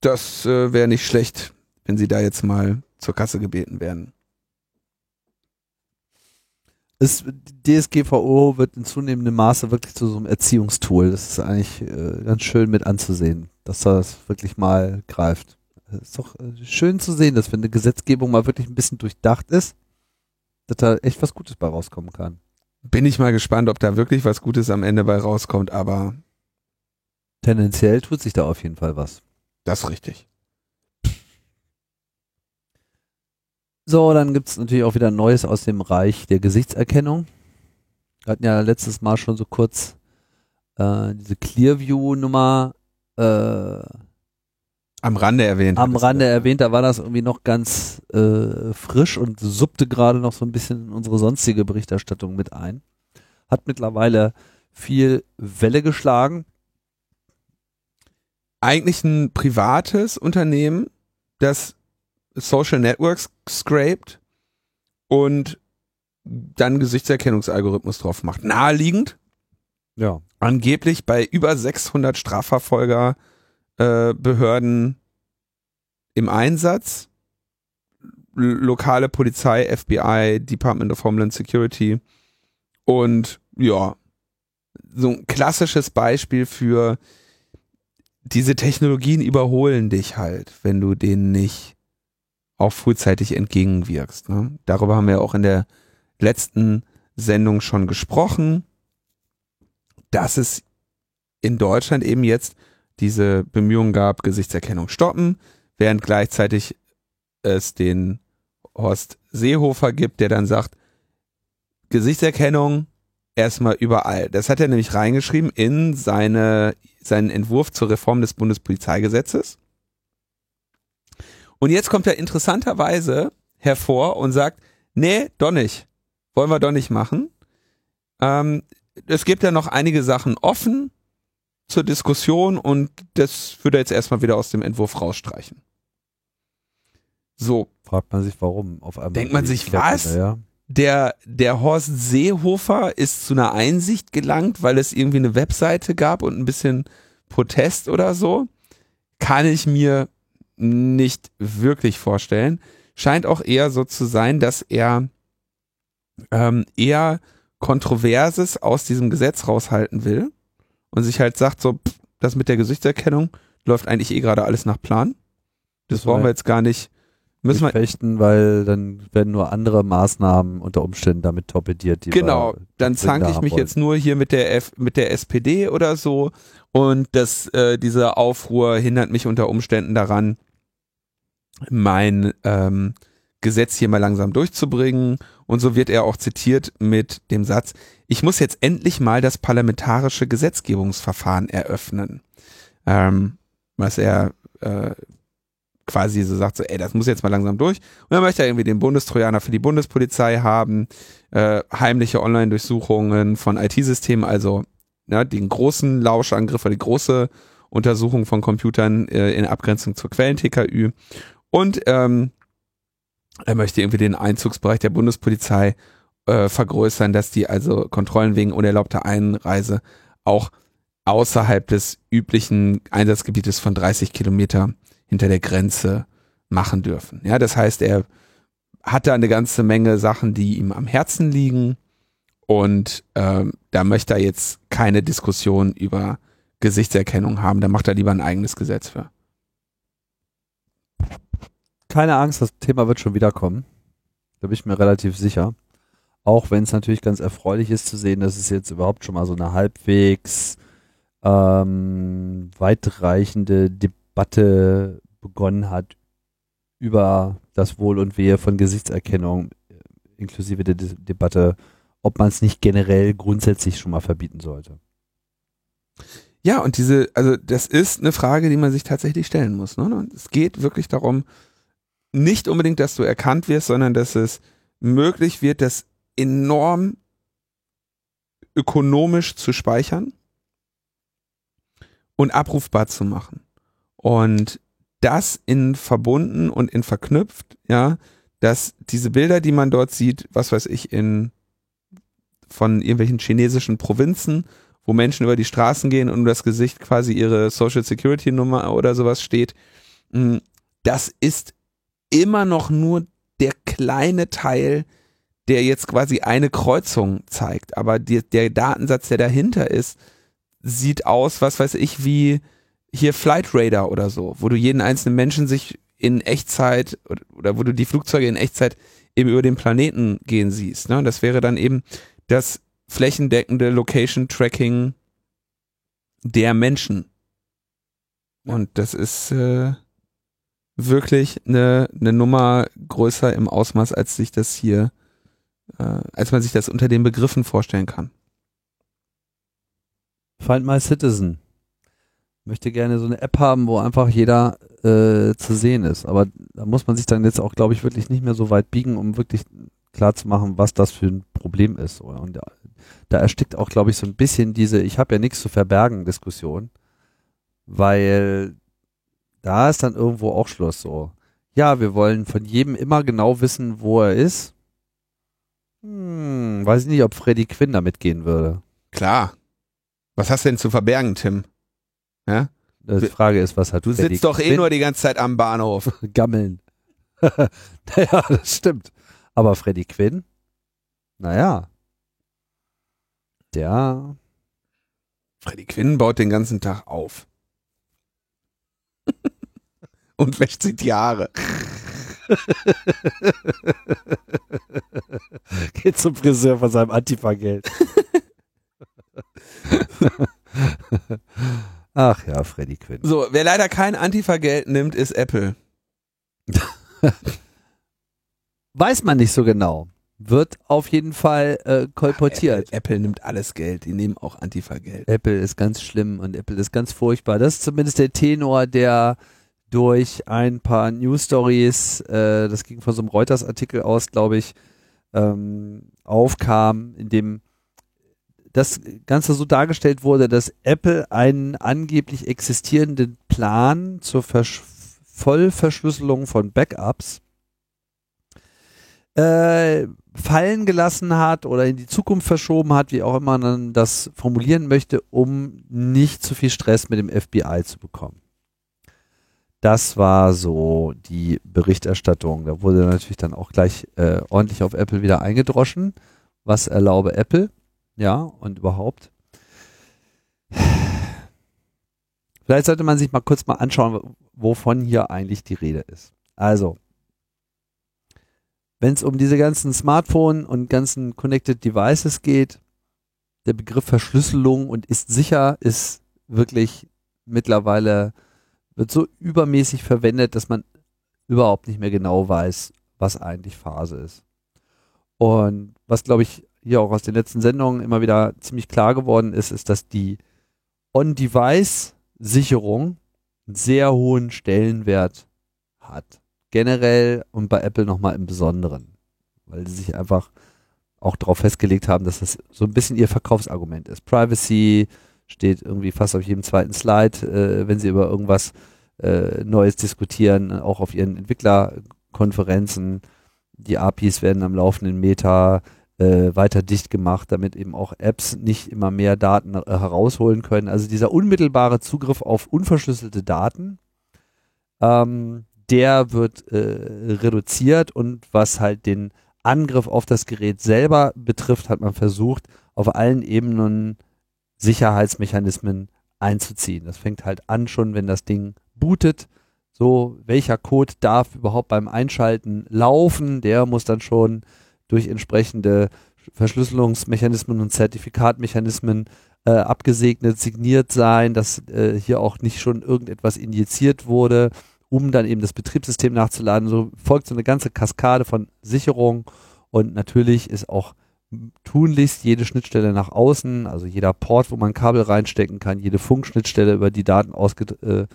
das äh, wäre nicht schlecht, wenn sie da jetzt mal zur Kasse gebeten werden. Es, DSGVO wird in zunehmendem Maße wirklich zu so einem Erziehungstool. Das ist eigentlich äh, ganz schön mit anzusehen, dass das wirklich mal greift. Es ist doch äh, schön zu sehen, dass wenn eine Gesetzgebung mal wirklich ein bisschen durchdacht ist, dass da echt was Gutes bei rauskommen kann. Bin ich mal gespannt, ob da wirklich was Gutes am Ende bei rauskommt, aber Tendenziell tut sich da auf jeden Fall was. das ist richtig. So, dann gibt's natürlich auch wieder Neues aus dem Reich der Gesichtserkennung. Wir hatten ja letztes Mal schon so kurz äh, diese Clearview-Nummer äh, Am Rande erwähnt. am Rande das. erwähnt, da war das irgendwie noch ganz äh, frisch und suppte gerade noch so ein bisschen in unsere sonstige Berichterstattung mit ein. Hat mittlerweile viel Welle geschlagen. Eigentlich ein privates Unternehmen, das Social Networks scraped und dann Gesichtserkennungsalgorithmus drauf macht. Naheliegend. Ja. Angeblich bei über 600 Strafverfolger äh, Behörden im Einsatz. Lokale Polizei, FBI, Department of Homeland Security und ja, so ein klassisches Beispiel für diese Technologien überholen dich halt, wenn du denen nicht auch frühzeitig entgegenwirkst. Ne? Darüber haben wir auch in der letzten Sendung schon gesprochen, dass es in Deutschland eben jetzt diese Bemühungen gab, Gesichtserkennung stoppen, während gleichzeitig es den Horst Seehofer gibt, der dann sagt, Gesichtserkennung erstmal überall. Das hat er nämlich reingeschrieben in seine, seinen Entwurf zur Reform des Bundespolizeigesetzes. Und jetzt kommt er interessanterweise hervor und sagt, nee, doch nicht. Wollen wir doch nicht machen. Ähm, es gibt ja noch einige Sachen offen zur Diskussion und das würde er jetzt erstmal wieder aus dem Entwurf rausstreichen. So. Fragt man sich, warum auf einmal. Denkt man sich, was? Ja der, der Horst Seehofer ist zu einer Einsicht gelangt, weil es irgendwie eine Webseite gab und ein bisschen Protest oder so. Kann ich mir nicht wirklich vorstellen. Scheint auch eher so zu sein, dass er ähm, eher Kontroverses aus diesem Gesetz raushalten will und sich halt sagt, so, pff, das mit der Gesichtserkennung läuft eigentlich eh gerade alles nach Plan. Das, das brauchen wir jetzt gar nicht müssen wir fechten, weil dann werden nur andere Maßnahmen unter Umständen damit torpediert. genau, dann zanke ich mich wollen. jetzt nur hier mit der F mit der SPD oder so und das äh, dieser Aufruhr hindert mich unter Umständen daran, mein ähm, Gesetz hier mal langsam durchzubringen. Und so wird er auch zitiert mit dem Satz, ich muss jetzt endlich mal das parlamentarische Gesetzgebungsverfahren eröffnen. Ähm, was er äh, quasi so sagt, so, ey, das muss jetzt mal langsam durch. Und dann möchte er irgendwie den Bundestrojaner für die Bundespolizei haben, äh, heimliche Online-Durchsuchungen von IT-Systemen, also ja, den großen Lauschangriff oder die große Untersuchung von Computern äh, in Abgrenzung zur Quellen-TKÜ. Und ähm, er möchte irgendwie den Einzugsbereich der Bundespolizei äh, vergrößern, dass die also Kontrollen wegen unerlaubter Einreise auch außerhalb des üblichen Einsatzgebietes von 30 Kilometer hinter der Grenze machen dürfen. Ja, das heißt, er hat da eine ganze Menge Sachen, die ihm am Herzen liegen und ähm, da möchte er jetzt keine Diskussion über Gesichtserkennung haben. Da macht er lieber ein eigenes Gesetz für. Keine Angst, das Thema wird schon wiederkommen. Da bin ich mir relativ sicher. Auch wenn es natürlich ganz erfreulich ist zu sehen, dass es jetzt überhaupt schon mal so eine halbwegs ähm, weitreichende Debatte begonnen hat über das Wohl und Wehe von Gesichtserkennung, inklusive der De Debatte, ob man es nicht generell grundsätzlich schon mal verbieten sollte. Ja, und diese, also das ist eine Frage, die man sich tatsächlich stellen muss. Ne? Es geht wirklich darum, nicht unbedingt, dass du erkannt wirst, sondern dass es möglich wird, das enorm ökonomisch zu speichern und abrufbar zu machen. Und das in verbunden und in verknüpft, ja, dass diese Bilder, die man dort sieht, was weiß ich, in von irgendwelchen chinesischen Provinzen, wo Menschen über die Straßen gehen und um das Gesicht quasi ihre Social Security Nummer oder sowas steht, hm, das ist immer noch nur der kleine Teil, der jetzt quasi eine Kreuzung zeigt. Aber die, der Datensatz, der dahinter ist, sieht aus, was weiß ich, wie hier Flight Radar oder so, wo du jeden einzelnen Menschen sich in Echtzeit oder, oder wo du die Flugzeuge in Echtzeit eben über den Planeten gehen siehst. Ne? Das wäre dann eben das flächendeckende Location Tracking der Menschen. Und das ist äh, wirklich eine, eine Nummer größer im Ausmaß, als sich das hier, äh, als man sich das unter den Begriffen vorstellen kann. Find My Citizen möchte gerne so eine App haben, wo einfach jeder äh, zu sehen ist. Aber da muss man sich dann jetzt auch, glaube ich, wirklich nicht mehr so weit biegen, um wirklich klar zu machen, was das für ein Problem ist. Und da, da erstickt auch, glaube ich, so ein bisschen diese Ich habe ja nichts zu verbergen Diskussion, weil da ist dann irgendwo auch Schluss so. ja, wir wollen von jedem immer genau wissen, wo er ist. Hm, weiß ich nicht, ob Freddy Quinn damit gehen würde. Klar. Was hast du denn zu verbergen, Tim? Ja? Die Frage ist, was hat Du Freddy sitzt doch eh Quinn? nur die ganze Zeit am Bahnhof. Gammeln. naja, das stimmt. Aber Freddy Quinn, naja, der, Freddy Quinn baut den ganzen Tag auf. Und wäscht sich die Haare. geht zum Friseur von seinem Antifa-Geld. Ach ja, Freddy Quinn. So, wer leider kein Antifa-Geld nimmt, ist Apple. Weiß man nicht so genau. Wird auf jeden Fall äh, kolportiert. Apple, Apple nimmt alles Geld. Die nehmen auch Antifa-Geld. Apple ist ganz schlimm und Apple ist ganz furchtbar. Das ist zumindest der Tenor, der durch ein paar News Stories, äh, das ging von so einem Reuters-Artikel aus, glaube ich, ähm, aufkam, in dem das Ganze so dargestellt wurde, dass Apple einen angeblich existierenden Plan zur Versch Vollverschlüsselung von Backups äh, fallen gelassen hat oder in die Zukunft verschoben hat, wie auch immer man das formulieren möchte, um nicht zu viel Stress mit dem FBI zu bekommen. Das war so die Berichterstattung. Da wurde natürlich dann auch gleich äh, ordentlich auf Apple wieder eingedroschen. Was erlaube Apple? Ja, und überhaupt. Vielleicht sollte man sich mal kurz mal anschauen, wovon hier eigentlich die Rede ist. Also, wenn es um diese ganzen Smartphone und ganzen Connected Devices geht, der Begriff Verschlüsselung und ist sicher ist wirklich mittlerweile wird so übermäßig verwendet, dass man überhaupt nicht mehr genau weiß, was eigentlich Phase ist. Und was glaube ich hier auch aus den letzten Sendungen immer wieder ziemlich klar geworden ist, ist, dass die On-Device-Sicherung einen sehr hohen Stellenwert hat. Generell und bei Apple nochmal im Besonderen. Weil sie sich einfach auch darauf festgelegt haben, dass das so ein bisschen ihr Verkaufsargument ist. Privacy steht irgendwie fast auf jedem zweiten Slide, äh, wenn sie über irgendwas äh, Neues diskutieren, auch auf ihren Entwicklerkonferenzen. Die APIs werden am laufenden Meter äh, weiter dicht gemacht, damit eben auch Apps nicht immer mehr Daten äh, herausholen können. Also dieser unmittelbare Zugriff auf unverschlüsselte Daten, ähm, der wird äh, reduziert und was halt den Angriff auf das Gerät selber betrifft, hat man versucht, auf allen Ebenen Sicherheitsmechanismen einzuziehen. Das fängt halt an schon, wenn das Ding bootet. So, welcher Code darf überhaupt beim Einschalten laufen? Der muss dann schon durch entsprechende Verschlüsselungsmechanismen und Zertifikatmechanismen äh, abgesegnet, signiert sein, dass äh, hier auch nicht schon irgendetwas injiziert wurde, um dann eben das Betriebssystem nachzuladen. So folgt so eine ganze Kaskade von Sicherung und natürlich ist auch tunlichst jede Schnittstelle nach außen, also jeder Port, wo man Kabel reinstecken kann, jede Funkschnittstelle, über die Daten ausge, äh,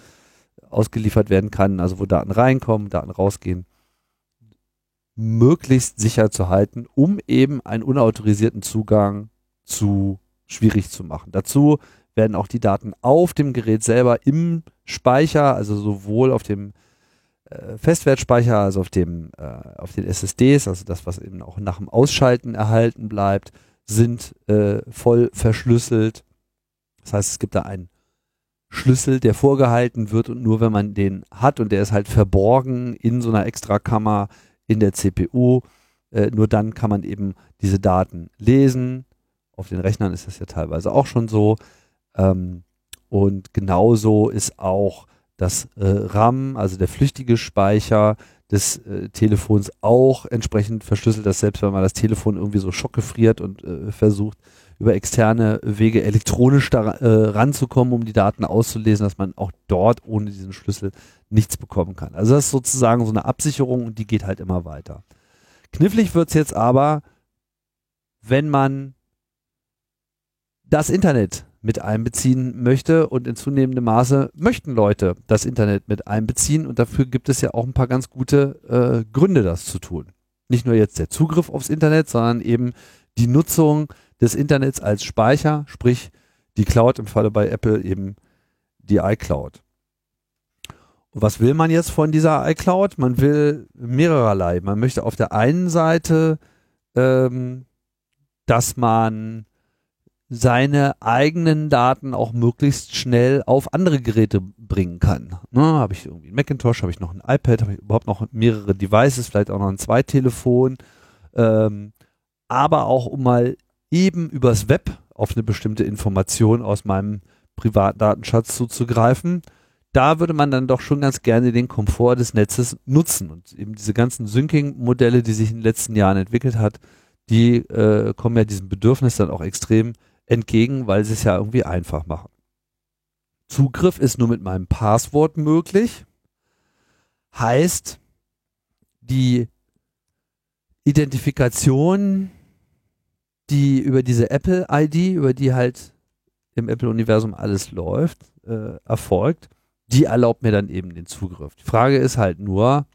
ausgeliefert werden kann, also wo Daten reinkommen, Daten rausgehen, möglichst sicher zu halten, um eben einen unautorisierten Zugang zu schwierig zu machen. Dazu werden auch die Daten auf dem Gerät selber im Speicher, also sowohl auf dem Festwertspeicher, also auf dem äh, auf den SSDs, also das, was eben auch nach dem Ausschalten erhalten bleibt, sind äh, voll verschlüsselt. Das heißt, es gibt da einen Schlüssel, der vorgehalten wird und nur wenn man den hat und der ist halt verborgen in so einer Extrakammer in der CPU, äh, nur dann kann man eben diese Daten lesen. Auf den Rechnern ist das ja teilweise auch schon so. Ähm, und genauso ist auch das äh, RAM, also der flüchtige Speicher des äh, Telefons auch entsprechend verschlüsselt, dass selbst wenn man das Telefon irgendwie so schockgefriert und äh, versucht, über externe Wege elektronisch da äh, ranzukommen, um die Daten auszulesen, dass man auch dort ohne diesen Schlüssel nichts bekommen kann. Also das ist sozusagen so eine Absicherung und die geht halt immer weiter. Knifflig wird's jetzt aber, wenn man das Internet mit einbeziehen möchte und in zunehmendem Maße möchten Leute das Internet mit einbeziehen und dafür gibt es ja auch ein paar ganz gute äh, Gründe, das zu tun. Nicht nur jetzt der Zugriff aufs Internet, sondern eben die Nutzung des Internets als Speicher, sprich die Cloud im Falle bei Apple eben die iCloud. Was will man jetzt von dieser iCloud? Man will mehrerlei. Man möchte auf der einen Seite, ähm, dass man seine eigenen Daten auch möglichst schnell auf andere Geräte bringen kann. Ne, habe ich irgendwie einen Macintosh, habe ich noch ein iPad, habe ich überhaupt noch mehrere Devices, vielleicht auch noch ein Zweitelefon, ähm, aber auch um mal eben übers Web auf eine bestimmte Information aus meinem Privatdatenschatz zuzugreifen. Da würde man dann doch schon ganz gerne den Komfort des Netzes nutzen und eben diese ganzen Syncing-Modelle, die sich in den letzten Jahren entwickelt hat, die äh, kommen ja diesem Bedürfnis dann auch extrem entgegen, weil sie es ja irgendwie einfach machen. Zugriff ist nur mit meinem Passwort möglich. Heißt, die Identifikation, die über diese Apple-ID, über die halt im Apple-Universum alles läuft, äh, erfolgt, die erlaubt mir dann eben den Zugriff. Die Frage ist halt nur,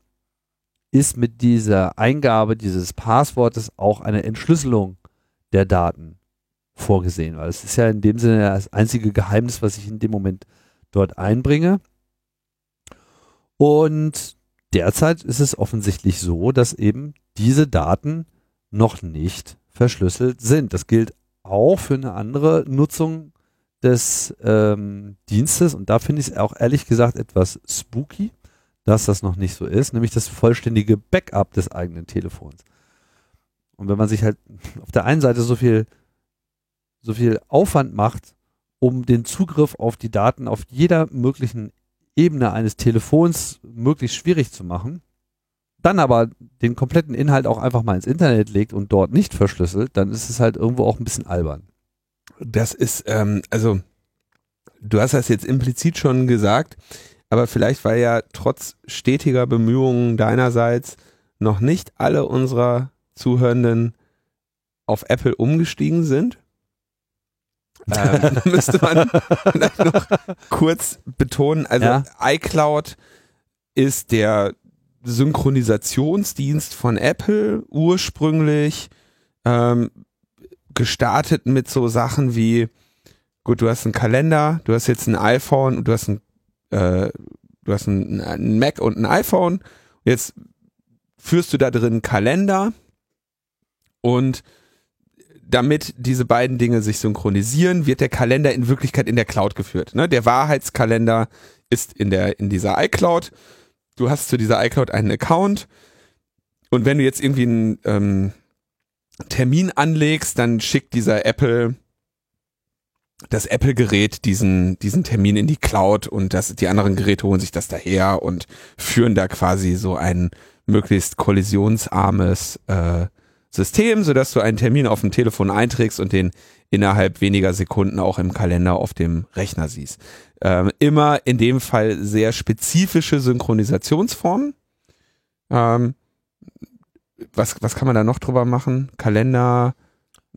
ist mit dieser Eingabe dieses Passwortes auch eine Entschlüsselung der Daten vorgesehen, weil es ist ja in dem Sinne das einzige Geheimnis, was ich in dem Moment dort einbringe. Und derzeit ist es offensichtlich so, dass eben diese Daten noch nicht verschlüsselt sind. Das gilt auch für eine andere Nutzung des ähm, Dienstes und da finde ich es auch ehrlich gesagt etwas spooky, dass das noch nicht so ist, nämlich das vollständige Backup des eigenen Telefons. Und wenn man sich halt auf der einen Seite so viel so viel Aufwand macht, um den Zugriff auf die Daten auf jeder möglichen Ebene eines Telefons möglichst schwierig zu machen, dann aber den kompletten Inhalt auch einfach mal ins Internet legt und dort nicht verschlüsselt, dann ist es halt irgendwo auch ein bisschen albern. Das ist, ähm, also, du hast das jetzt implizit schon gesagt, aber vielleicht war ja trotz stetiger Bemühungen deinerseits noch nicht alle unserer Zuhörenden auf Apple umgestiegen sind ähm, müsste man vielleicht noch kurz betonen. Also ja? iCloud ist der Synchronisationsdienst von Apple ursprünglich ähm, gestartet mit so Sachen wie, gut, du hast einen Kalender, du hast jetzt ein iPhone und du hast ein, äh, du hast ein, ein Mac und ein iPhone. Jetzt führst du da drin einen Kalender und damit diese beiden Dinge sich synchronisieren, wird der Kalender in Wirklichkeit in der Cloud geführt. Ne? Der Wahrheitskalender ist in der in dieser iCloud. Du hast zu dieser iCloud einen Account und wenn du jetzt irgendwie einen ähm, Termin anlegst, dann schickt dieser Apple das Apple-Gerät diesen, diesen Termin in die Cloud und das, die anderen Geräte holen sich das daher und führen da quasi so ein möglichst kollisionsarmes äh, System, sodass du einen Termin auf dem Telefon einträgst und den innerhalb weniger Sekunden auch im Kalender auf dem Rechner siehst. Ähm, immer in dem Fall sehr spezifische Synchronisationsformen. Ähm, was, was kann man da noch drüber machen? Kalender,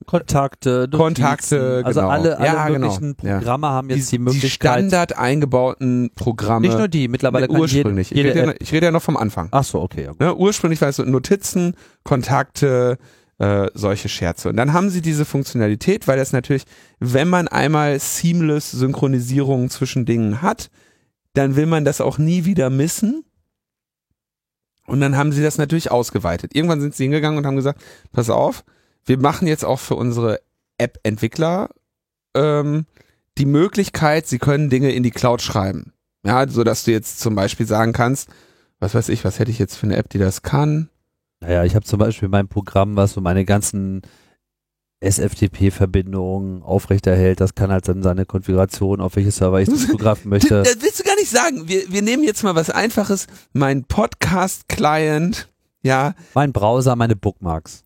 Kontakte, Notizen, Kontakte, also genau. alle, alle ja, möglichen genau. Programme ja. haben jetzt die, die Möglichkeit. Die Standard eingebauten Programme. Nicht nur die, mittlerweile kann ursprünglich. Jede, ich, rede ja, ich rede ja noch vom Anfang. Ach so, okay. Ja, ne, ursprünglich war es so Notizen, Kontakte, äh, solche Scherze. Und dann haben sie diese Funktionalität, weil das natürlich, wenn man einmal seamless Synchronisierung zwischen Dingen hat, dann will man das auch nie wieder missen. Und dann haben sie das natürlich ausgeweitet. Irgendwann sind sie hingegangen und haben gesagt, pass auf, wir machen jetzt auch für unsere App-Entwickler ähm, die Möglichkeit, sie können Dinge in die Cloud schreiben. Ja, so dass du jetzt zum Beispiel sagen kannst, was weiß ich, was hätte ich jetzt für eine App, die das kann? Naja, ich habe zum Beispiel mein Programm, was so meine ganzen SFTP-Verbindungen aufrechterhält. Das kann halt dann seine Konfiguration, auf welche Server ich das zugreifen möchte. Das willst du gar nicht sagen. Wir, wir nehmen jetzt mal was Einfaches. Mein Podcast-Client, ja. Mein Browser, meine Bookmarks.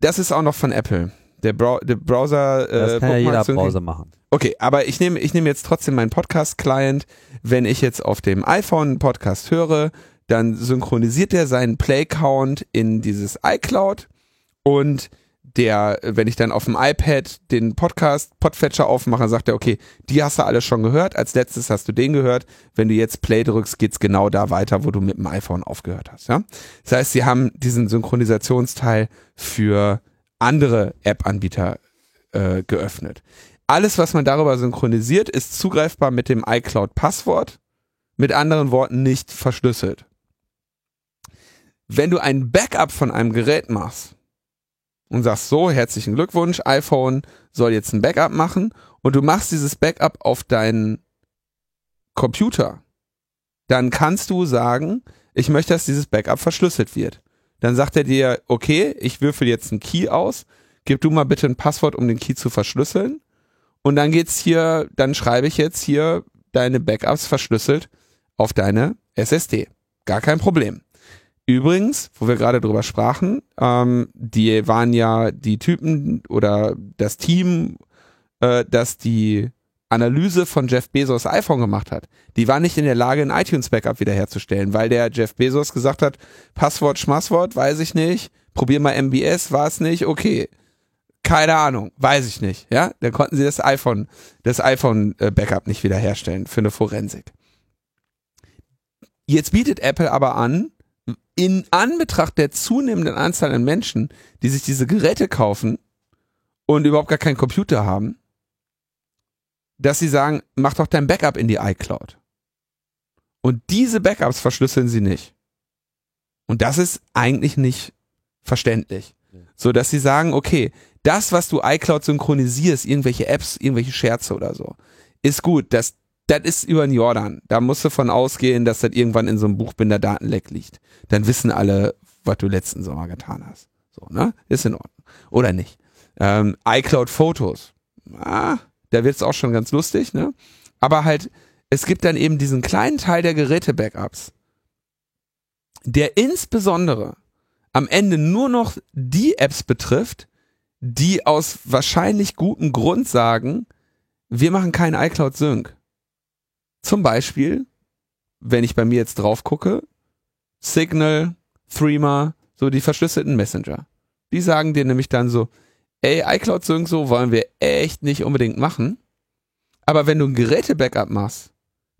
Das ist auch noch von Apple. Der, Brau der Browser. Äh, das kann ja jeder Browser machen. Okay, aber ich nehme ich nehme jetzt trotzdem meinen Podcast-Client. Wenn ich jetzt auf dem iPhone einen Podcast höre, dann synchronisiert er seinen Play-Count in dieses iCloud und der, wenn ich dann auf dem iPad den Podcast Podfetcher aufmache, sagt er, okay, die hast du alle schon gehört, als letztes hast du den gehört, wenn du jetzt Play drückst, geht's genau da weiter, wo du mit dem iPhone aufgehört hast, ja? Das heißt, sie haben diesen Synchronisationsteil für andere App-Anbieter äh, geöffnet. Alles, was man darüber synchronisiert, ist zugreifbar mit dem iCloud-Passwort Mit anderen Worten nicht verschlüsselt. Wenn du ein Backup von einem Gerät machst und sagst so, herzlichen Glückwunsch, iPhone soll jetzt ein Backup machen und du machst dieses Backup auf deinen Computer, dann kannst du sagen, ich möchte, dass dieses Backup verschlüsselt wird. Dann sagt er dir, okay, ich würfel jetzt einen Key aus, gib du mal bitte ein Passwort, um den Key zu verschlüsseln. Und dann geht's hier, dann schreibe ich jetzt hier deine Backups verschlüsselt auf deine SSD. Gar kein Problem. Übrigens, wo wir gerade drüber sprachen, ähm, die waren ja die Typen oder das Team, äh, das die Analyse von Jeff Bezos iPhone gemacht hat. Die war nicht in der Lage, ein iTunes-Backup wiederherzustellen, weil der Jeff Bezos gesagt hat, Passwort, Schmasswort, weiß ich nicht, probier mal MBS, war es nicht, okay. Keine Ahnung, weiß ich nicht, ja? Dann konnten sie das iPhone, das iPhone-Backup nicht wiederherstellen für eine Forensik. Jetzt bietet Apple aber an, in Anbetracht der zunehmenden Anzahl an Menschen, die sich diese Geräte kaufen und überhaupt gar keinen Computer haben, dass sie sagen, mach doch dein Backup in die iCloud. Und diese Backups verschlüsseln sie nicht. Und das ist eigentlich nicht verständlich. So dass sie sagen, okay, das, was du iCloud synchronisierst, irgendwelche Apps, irgendwelche Scherze oder so, ist gut. Das, das ist über den Jordan. Da musst du von ausgehen, dass das irgendwann in so einem Buchbinder Datenleck liegt. Dann wissen alle, was du letzten Sommer getan hast. So, ne? Ist in Ordnung. Oder nicht. Ähm, iCloud Fotos. Ah, da wird es auch schon ganz lustig, ne? Aber halt, es gibt dann eben diesen kleinen Teil der Geräte-Backups, der insbesondere am Ende nur noch die Apps betrifft, die aus wahrscheinlich gutem Grund sagen, wir machen keinen iCloud Sync. Zum Beispiel, wenn ich bei mir jetzt drauf gucke, Signal, Threema, so die verschlüsselten Messenger. Die sagen dir nämlich dann so, ey, iCloud Sync so wollen wir echt nicht unbedingt machen. Aber wenn du ein Geräte-Backup machst,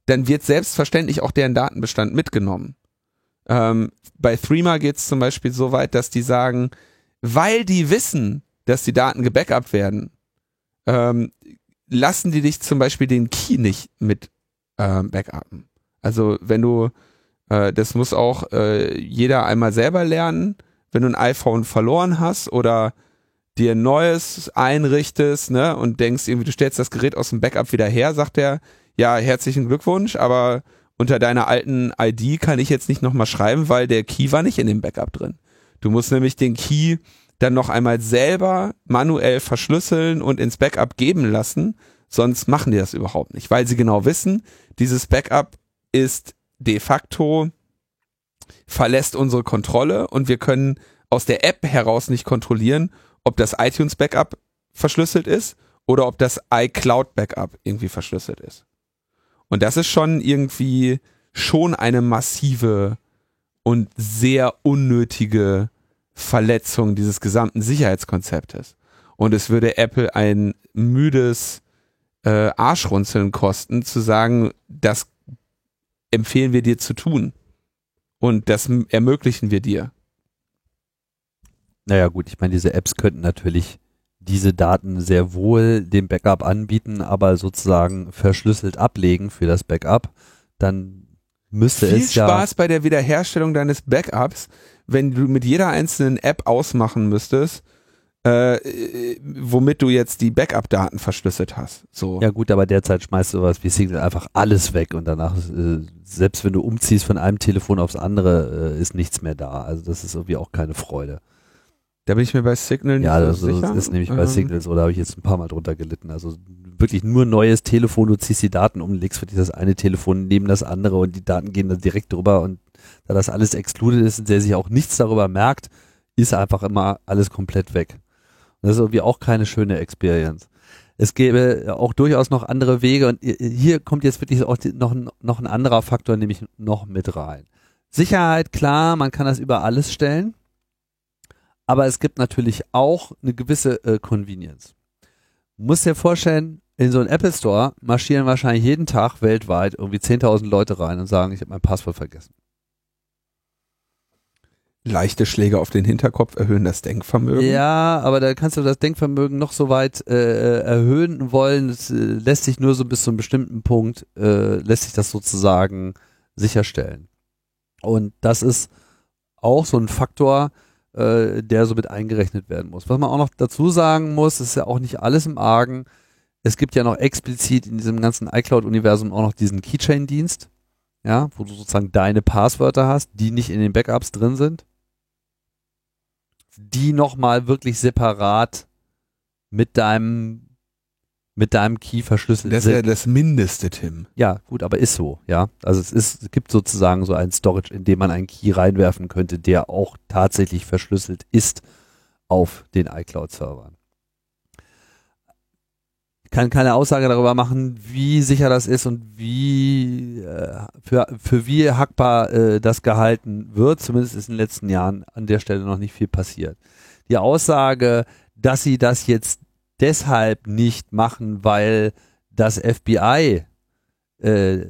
dann wird selbstverständlich auch deren Datenbestand mitgenommen. Ähm, bei Threema geht es zum Beispiel so weit, dass die sagen, weil die wissen, dass die Daten gebackupt werden, ähm, lassen die dich zum Beispiel den Key nicht mit ähm, backuppen. Also wenn du, äh, das muss auch äh, jeder einmal selber lernen, wenn du ein iPhone verloren hast oder dir ein neues einrichtest, ne, und denkst irgendwie, du stellst das Gerät aus dem Backup wieder her, sagt er, ja, herzlichen Glückwunsch, aber unter deiner alten ID kann ich jetzt nicht nochmal schreiben, weil der Key war nicht in dem Backup drin. Du musst nämlich den Key dann noch einmal selber manuell verschlüsseln und ins Backup geben lassen, sonst machen die das überhaupt nicht, weil sie genau wissen, dieses Backup ist de facto verlässt unsere Kontrolle und wir können aus der App heraus nicht kontrollieren, ob das iTunes Backup verschlüsselt ist oder ob das iCloud Backup irgendwie verschlüsselt ist. Und das ist schon irgendwie schon eine massive und sehr unnötige Verletzung dieses gesamten Sicherheitskonzeptes. Und es würde Apple ein müdes äh, Arschrunzeln kosten, zu sagen, das empfehlen wir dir zu tun. Und das ermöglichen wir dir. Naja gut, ich meine, diese Apps könnten natürlich diese Daten sehr wohl dem Backup anbieten, aber sozusagen verschlüsselt ablegen für das Backup, dann müsste Viel es ja... Viel Spaß bei der Wiederherstellung deines Backups, wenn du mit jeder einzelnen App ausmachen müsstest, äh, womit du jetzt die Backup-Daten verschlüsselt hast. So. Ja gut, aber derzeit schmeißt du sowas wie Signal einfach alles weg und danach, äh, selbst wenn du umziehst von einem Telefon aufs andere, äh, ist nichts mehr da. Also das ist irgendwie auch keine Freude. Da bin ich mir bei Signal nicht ja, so sicher. Ja, das ist nämlich bei ähm. Signal so, da habe ich jetzt ein paar Mal drunter gelitten. Also wirklich nur neues Telefon, du ziehst die Daten um, legst für das eine Telefon neben das andere und die Daten gehen dann direkt drüber und da das alles excluded ist und der sich auch nichts darüber merkt, ist einfach immer alles komplett weg. Das ist irgendwie auch keine schöne Experience. Es gäbe auch durchaus noch andere Wege und hier kommt jetzt wirklich auch noch, noch ein anderer Faktor, nämlich noch mit rein. Sicherheit, klar, man kann das über alles stellen, aber es gibt natürlich auch eine gewisse äh, Convenience. Du musst dir vorstellen, in so einen Apple Store marschieren wahrscheinlich jeden Tag weltweit irgendwie 10.000 Leute rein und sagen, ich habe mein Passwort vergessen. Leichte Schläge auf den Hinterkopf erhöhen das Denkvermögen. Ja, aber da kannst du das Denkvermögen noch so weit äh, erhöhen wollen. Es äh, lässt sich nur so bis zu einem bestimmten Punkt, äh, lässt sich das sozusagen sicherstellen. Und das ist auch so ein Faktor, äh, der so mit eingerechnet werden muss. Was man auch noch dazu sagen muss, ist ja auch nicht alles im Argen. Es gibt ja noch explizit in diesem ganzen iCloud-Universum auch noch diesen Keychain-Dienst, ja, wo du sozusagen deine Passwörter hast, die nicht in den Backups drin sind, die nochmal wirklich separat mit deinem mit deinem Key verschlüsselt Das ist ja das Mindeste, Tim. Ja, gut, aber ist so, ja. Also es ist, es gibt sozusagen so ein Storage, in dem man einen Key reinwerfen könnte, der auch tatsächlich verschlüsselt ist auf den iCloud-Servern. Kann keine Aussage darüber machen, wie sicher das ist und wie äh, für, für wie hackbar äh, das gehalten wird. Zumindest ist in den letzten Jahren an der Stelle noch nicht viel passiert. Die Aussage, dass sie das jetzt deshalb nicht machen, weil das FBI äh,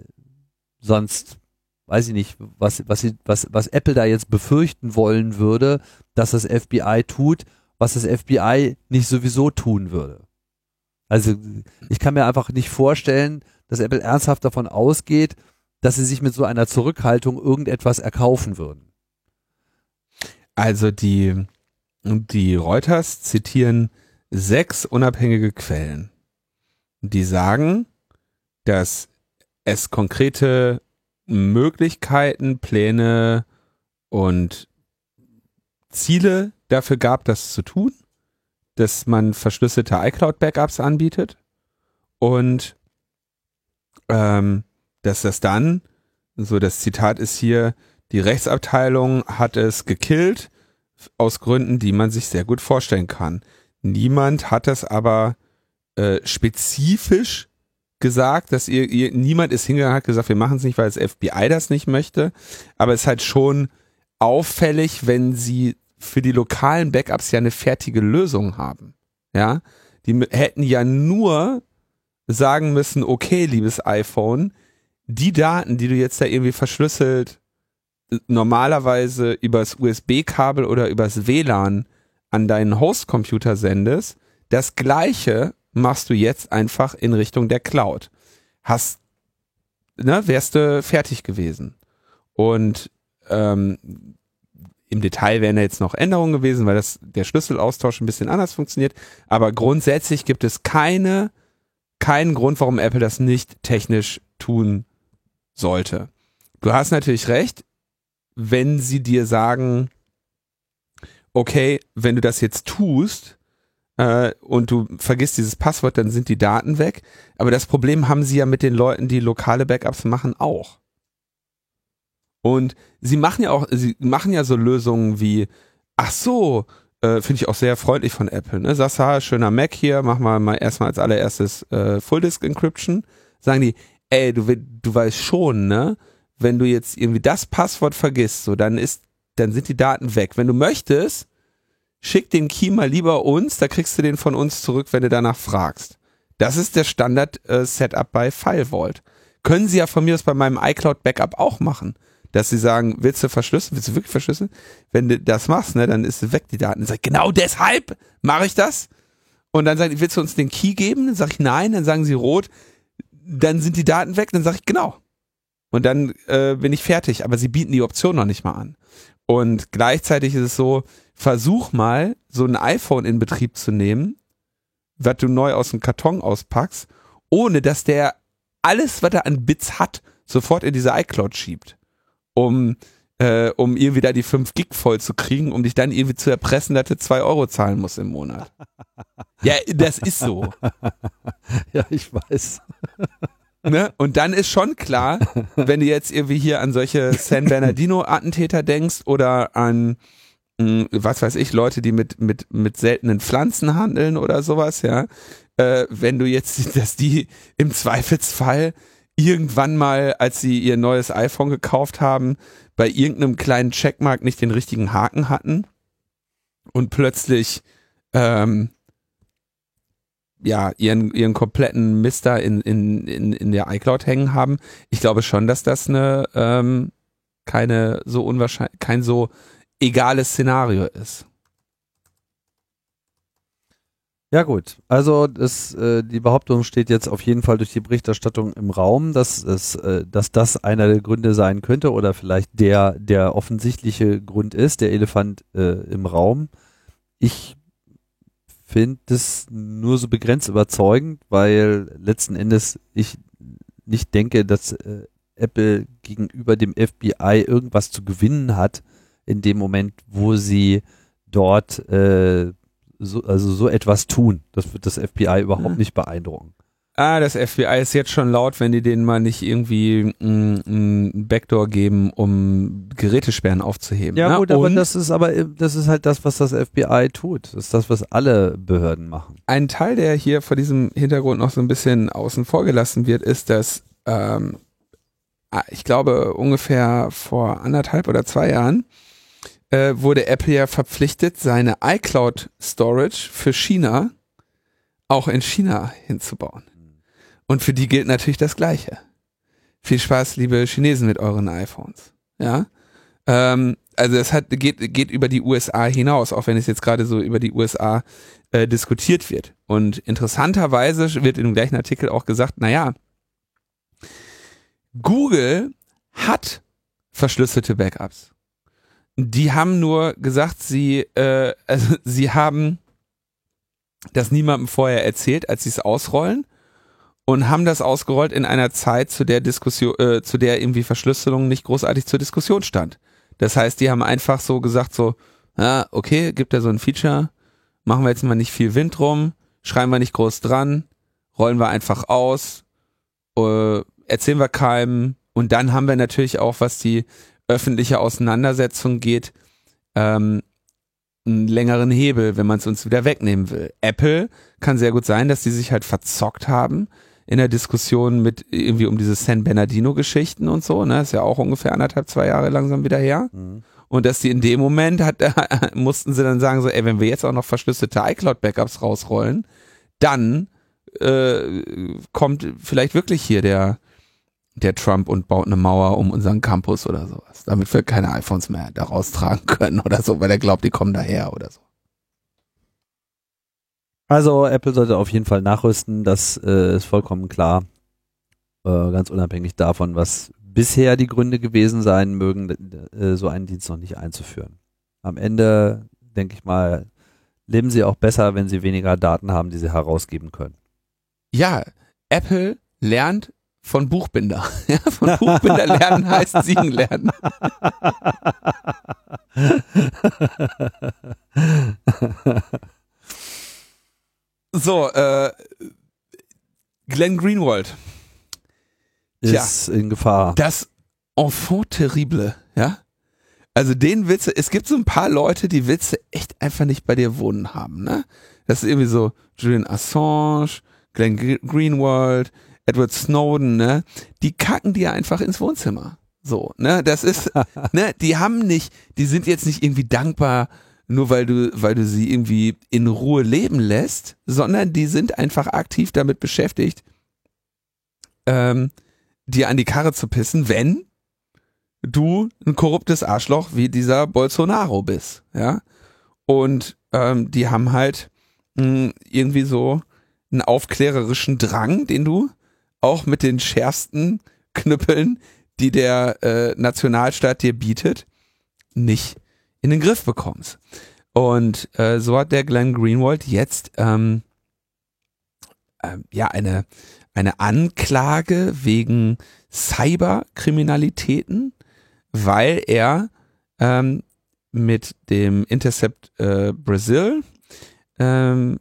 sonst weiß ich nicht, was, was, sie, was, was Apple da jetzt befürchten wollen würde, dass das FBI tut, was das FBI nicht sowieso tun würde. Also ich kann mir einfach nicht vorstellen, dass Apple ernsthaft davon ausgeht, dass sie sich mit so einer Zurückhaltung irgendetwas erkaufen würden. Also die, die Reuters zitieren sechs unabhängige Quellen, die sagen, dass es konkrete Möglichkeiten, Pläne und Ziele dafür gab, das zu tun, dass man verschlüsselte iCloud-Backups anbietet und ähm, dass das dann, so das Zitat ist hier, die Rechtsabteilung hat es gekillt aus Gründen, die man sich sehr gut vorstellen kann. Niemand hat das aber äh, spezifisch gesagt, dass ihr, ihr niemand ist hingegangen hat gesagt, wir machen es nicht, weil das FBI das nicht möchte. Aber es ist halt schon auffällig, wenn sie für die lokalen Backups ja eine fertige Lösung haben. Ja, die hätten ja nur sagen müssen, okay, liebes iPhone, die Daten, die du jetzt da irgendwie verschlüsselt normalerweise übers USB-Kabel oder übers WLAN an deinen Host-Computer sendest, das gleiche machst du jetzt einfach in Richtung der Cloud. Hast, ne, wärst du fertig gewesen. Und ähm, im Detail wären da jetzt noch Änderungen gewesen, weil das der Schlüsselaustausch ein bisschen anders funktioniert. Aber grundsätzlich gibt es keine, keinen Grund, warum Apple das nicht technisch tun sollte. Du hast natürlich recht, wenn sie dir sagen, okay, wenn du das jetzt tust äh, und du vergisst dieses Passwort, dann sind die Daten weg. Aber das Problem haben sie ja mit den Leuten, die lokale Backups machen, auch. Und sie machen ja auch, sie machen ja so Lösungen wie, ach so, äh, finde ich auch sehr freundlich von Apple, ne? Sagst schöner Mac hier, mach mal, mal erstmal als allererstes äh, Full Disk Encryption. Sagen die, ey, du, du weißt schon, ne? Wenn du jetzt irgendwie das Passwort vergisst, so, dann ist dann sind die Daten weg. Wenn du möchtest, schick den Key mal lieber uns, da kriegst du den von uns zurück, wenn du danach fragst. Das ist der Standard-Setup äh, bei FileVault. Können sie ja von mir aus bei meinem iCloud-Backup auch machen. Dass sie sagen, willst du verschlüsseln, willst du wirklich verschlüsseln? Wenn du das machst, ne, dann ist weg, die Daten. Dann sag ich, genau deshalb mache ich das. Und dann sagen willst du uns den Key geben? Dann sage ich nein, dann sagen sie rot, dann sind die Daten weg, dann sage ich genau. Und dann äh, bin ich fertig. Aber sie bieten die Option noch nicht mal an. Und gleichzeitig ist es so, versuch mal, so ein iPhone in Betrieb zu nehmen, was du neu aus dem Karton auspackst, ohne dass der alles, was er an Bits hat, sofort in diese iCloud schiebt. Um, äh, um irgendwie da die 5 Gig voll zu kriegen, um dich dann irgendwie zu erpressen, dass du 2 Euro zahlen musst im Monat. ja, das ist so. ja, ich weiß. Ne? Und dann ist schon klar, wenn du jetzt irgendwie hier an solche San Bernardino-Attentäter denkst oder an, mh, hm, was weiß ich, Leute, die mit, mit, mit seltenen Pflanzen handeln oder sowas, ja, äh, wenn du jetzt, dass die im Zweifelsfall irgendwann mal, als sie ihr neues iPhone gekauft haben, bei irgendeinem kleinen Checkmark nicht den richtigen Haken hatten und plötzlich ähm, ja, ihren, ihren kompletten Mister in, in, in, in der iCloud hängen haben. Ich glaube schon, dass das eine ähm, keine so unwahrscheinlich, kein so egales Szenario ist. Ja gut, also das, äh, die Behauptung steht jetzt auf jeden Fall durch die Berichterstattung im Raum, dass, es, äh, dass das einer der Gründe sein könnte oder vielleicht der, der offensichtliche Grund ist, der Elefant äh, im Raum. Ich finde das nur so begrenzt überzeugend, weil letzten Endes ich nicht denke, dass äh, Apple gegenüber dem FBI irgendwas zu gewinnen hat in dem Moment, wo sie dort äh, so, also so etwas tun. Das wird das FBI überhaupt nicht beeindrucken. Ah, das FBI ist jetzt schon laut, wenn die denen mal nicht irgendwie ein Backdoor geben, um Gerätesperren aufzuheben. Ja ne? gut, aber das ist aber das ist halt das, was das FBI tut. Das ist das, was alle Behörden machen. Ein Teil, der hier vor diesem Hintergrund noch so ein bisschen außen vor gelassen wird, ist, dass ähm, ah, ich glaube ungefähr vor anderthalb oder zwei Jahren äh, wurde Apple ja verpflichtet, seine iCloud Storage für China auch in China hinzubauen. Und für die gilt natürlich das Gleiche. Viel Spaß, liebe Chinesen, mit euren iPhones. Ja. Ähm, also es hat, geht, geht über die USA hinaus, auch wenn es jetzt gerade so über die USA äh, diskutiert wird. Und interessanterweise wird in dem gleichen Artikel auch gesagt, naja, Google hat verschlüsselte Backups. Die haben nur gesagt, sie, äh, also sie haben das niemandem vorher erzählt, als sie es ausrollen und haben das ausgerollt in einer Zeit, zu der Diskussion, äh, zu der irgendwie Verschlüsselung nicht großartig zur Diskussion stand. Das heißt, die haben einfach so gesagt so, ja, okay, gibt ja so ein Feature, machen wir jetzt mal nicht viel Wind rum, schreiben wir nicht groß dran, rollen wir einfach aus, äh, erzählen wir keinem und dann haben wir natürlich auch, was die öffentliche Auseinandersetzung geht, ähm, einen längeren Hebel, wenn man es uns wieder wegnehmen will. Apple kann sehr gut sein, dass die sich halt verzockt haben in der Diskussion mit irgendwie um diese San Bernardino-Geschichten und so, ne? Ist ja auch ungefähr anderthalb, zwei Jahre langsam wieder her. Mhm. Und dass die in dem Moment hat, mussten sie dann sagen, so, ey, wenn wir jetzt auch noch verschlüsselte iCloud-Backups rausrollen, dann äh, kommt vielleicht wirklich hier der, der Trump und baut eine Mauer um unseren Campus oder sowas, damit wir keine iPhones mehr da raustragen können oder so, weil er glaubt, die kommen daher oder so. Also Apple sollte auf jeden Fall nachrüsten, das äh, ist vollkommen klar, äh, ganz unabhängig davon, was bisher die Gründe gewesen sein mögen, äh, so einen Dienst noch nicht einzuführen. Am Ende, denke ich mal, leben sie auch besser, wenn sie weniger Daten haben, die sie herausgeben können. Ja, Apple lernt von Buchbinder. Ja, von Buchbinder lernen heißt siegen lernen. so, äh, Glenn Greenwald. Ist Tja, in Gefahr. Das Enfant terrible, ja? Also den Witze, es gibt so ein paar Leute, die Witze echt einfach nicht bei dir wohnen haben, ne? Das ist irgendwie so Julian Assange, Glenn Greenwald, Edward Snowden, ne, die kacken dir einfach ins Wohnzimmer. So, ne, das ist, ne, die haben nicht, die sind jetzt nicht irgendwie dankbar, nur weil du, weil du sie irgendwie in Ruhe leben lässt, sondern die sind einfach aktiv damit beschäftigt, ähm, dir an die Karre zu pissen, wenn du ein korruptes Arschloch wie dieser Bolsonaro bist, ja. Und ähm, die haben halt mh, hm, irgendwie so einen aufklärerischen Drang, den du auch mit den schärfsten Knüppeln, die der äh, Nationalstaat dir bietet, nicht in den Griff bekommst. Und äh, so hat der Glenn Greenwald jetzt ähm, äh, ja eine, eine Anklage wegen Cyberkriminalitäten, weil er ähm, mit dem Intercept äh, Brazil ähm,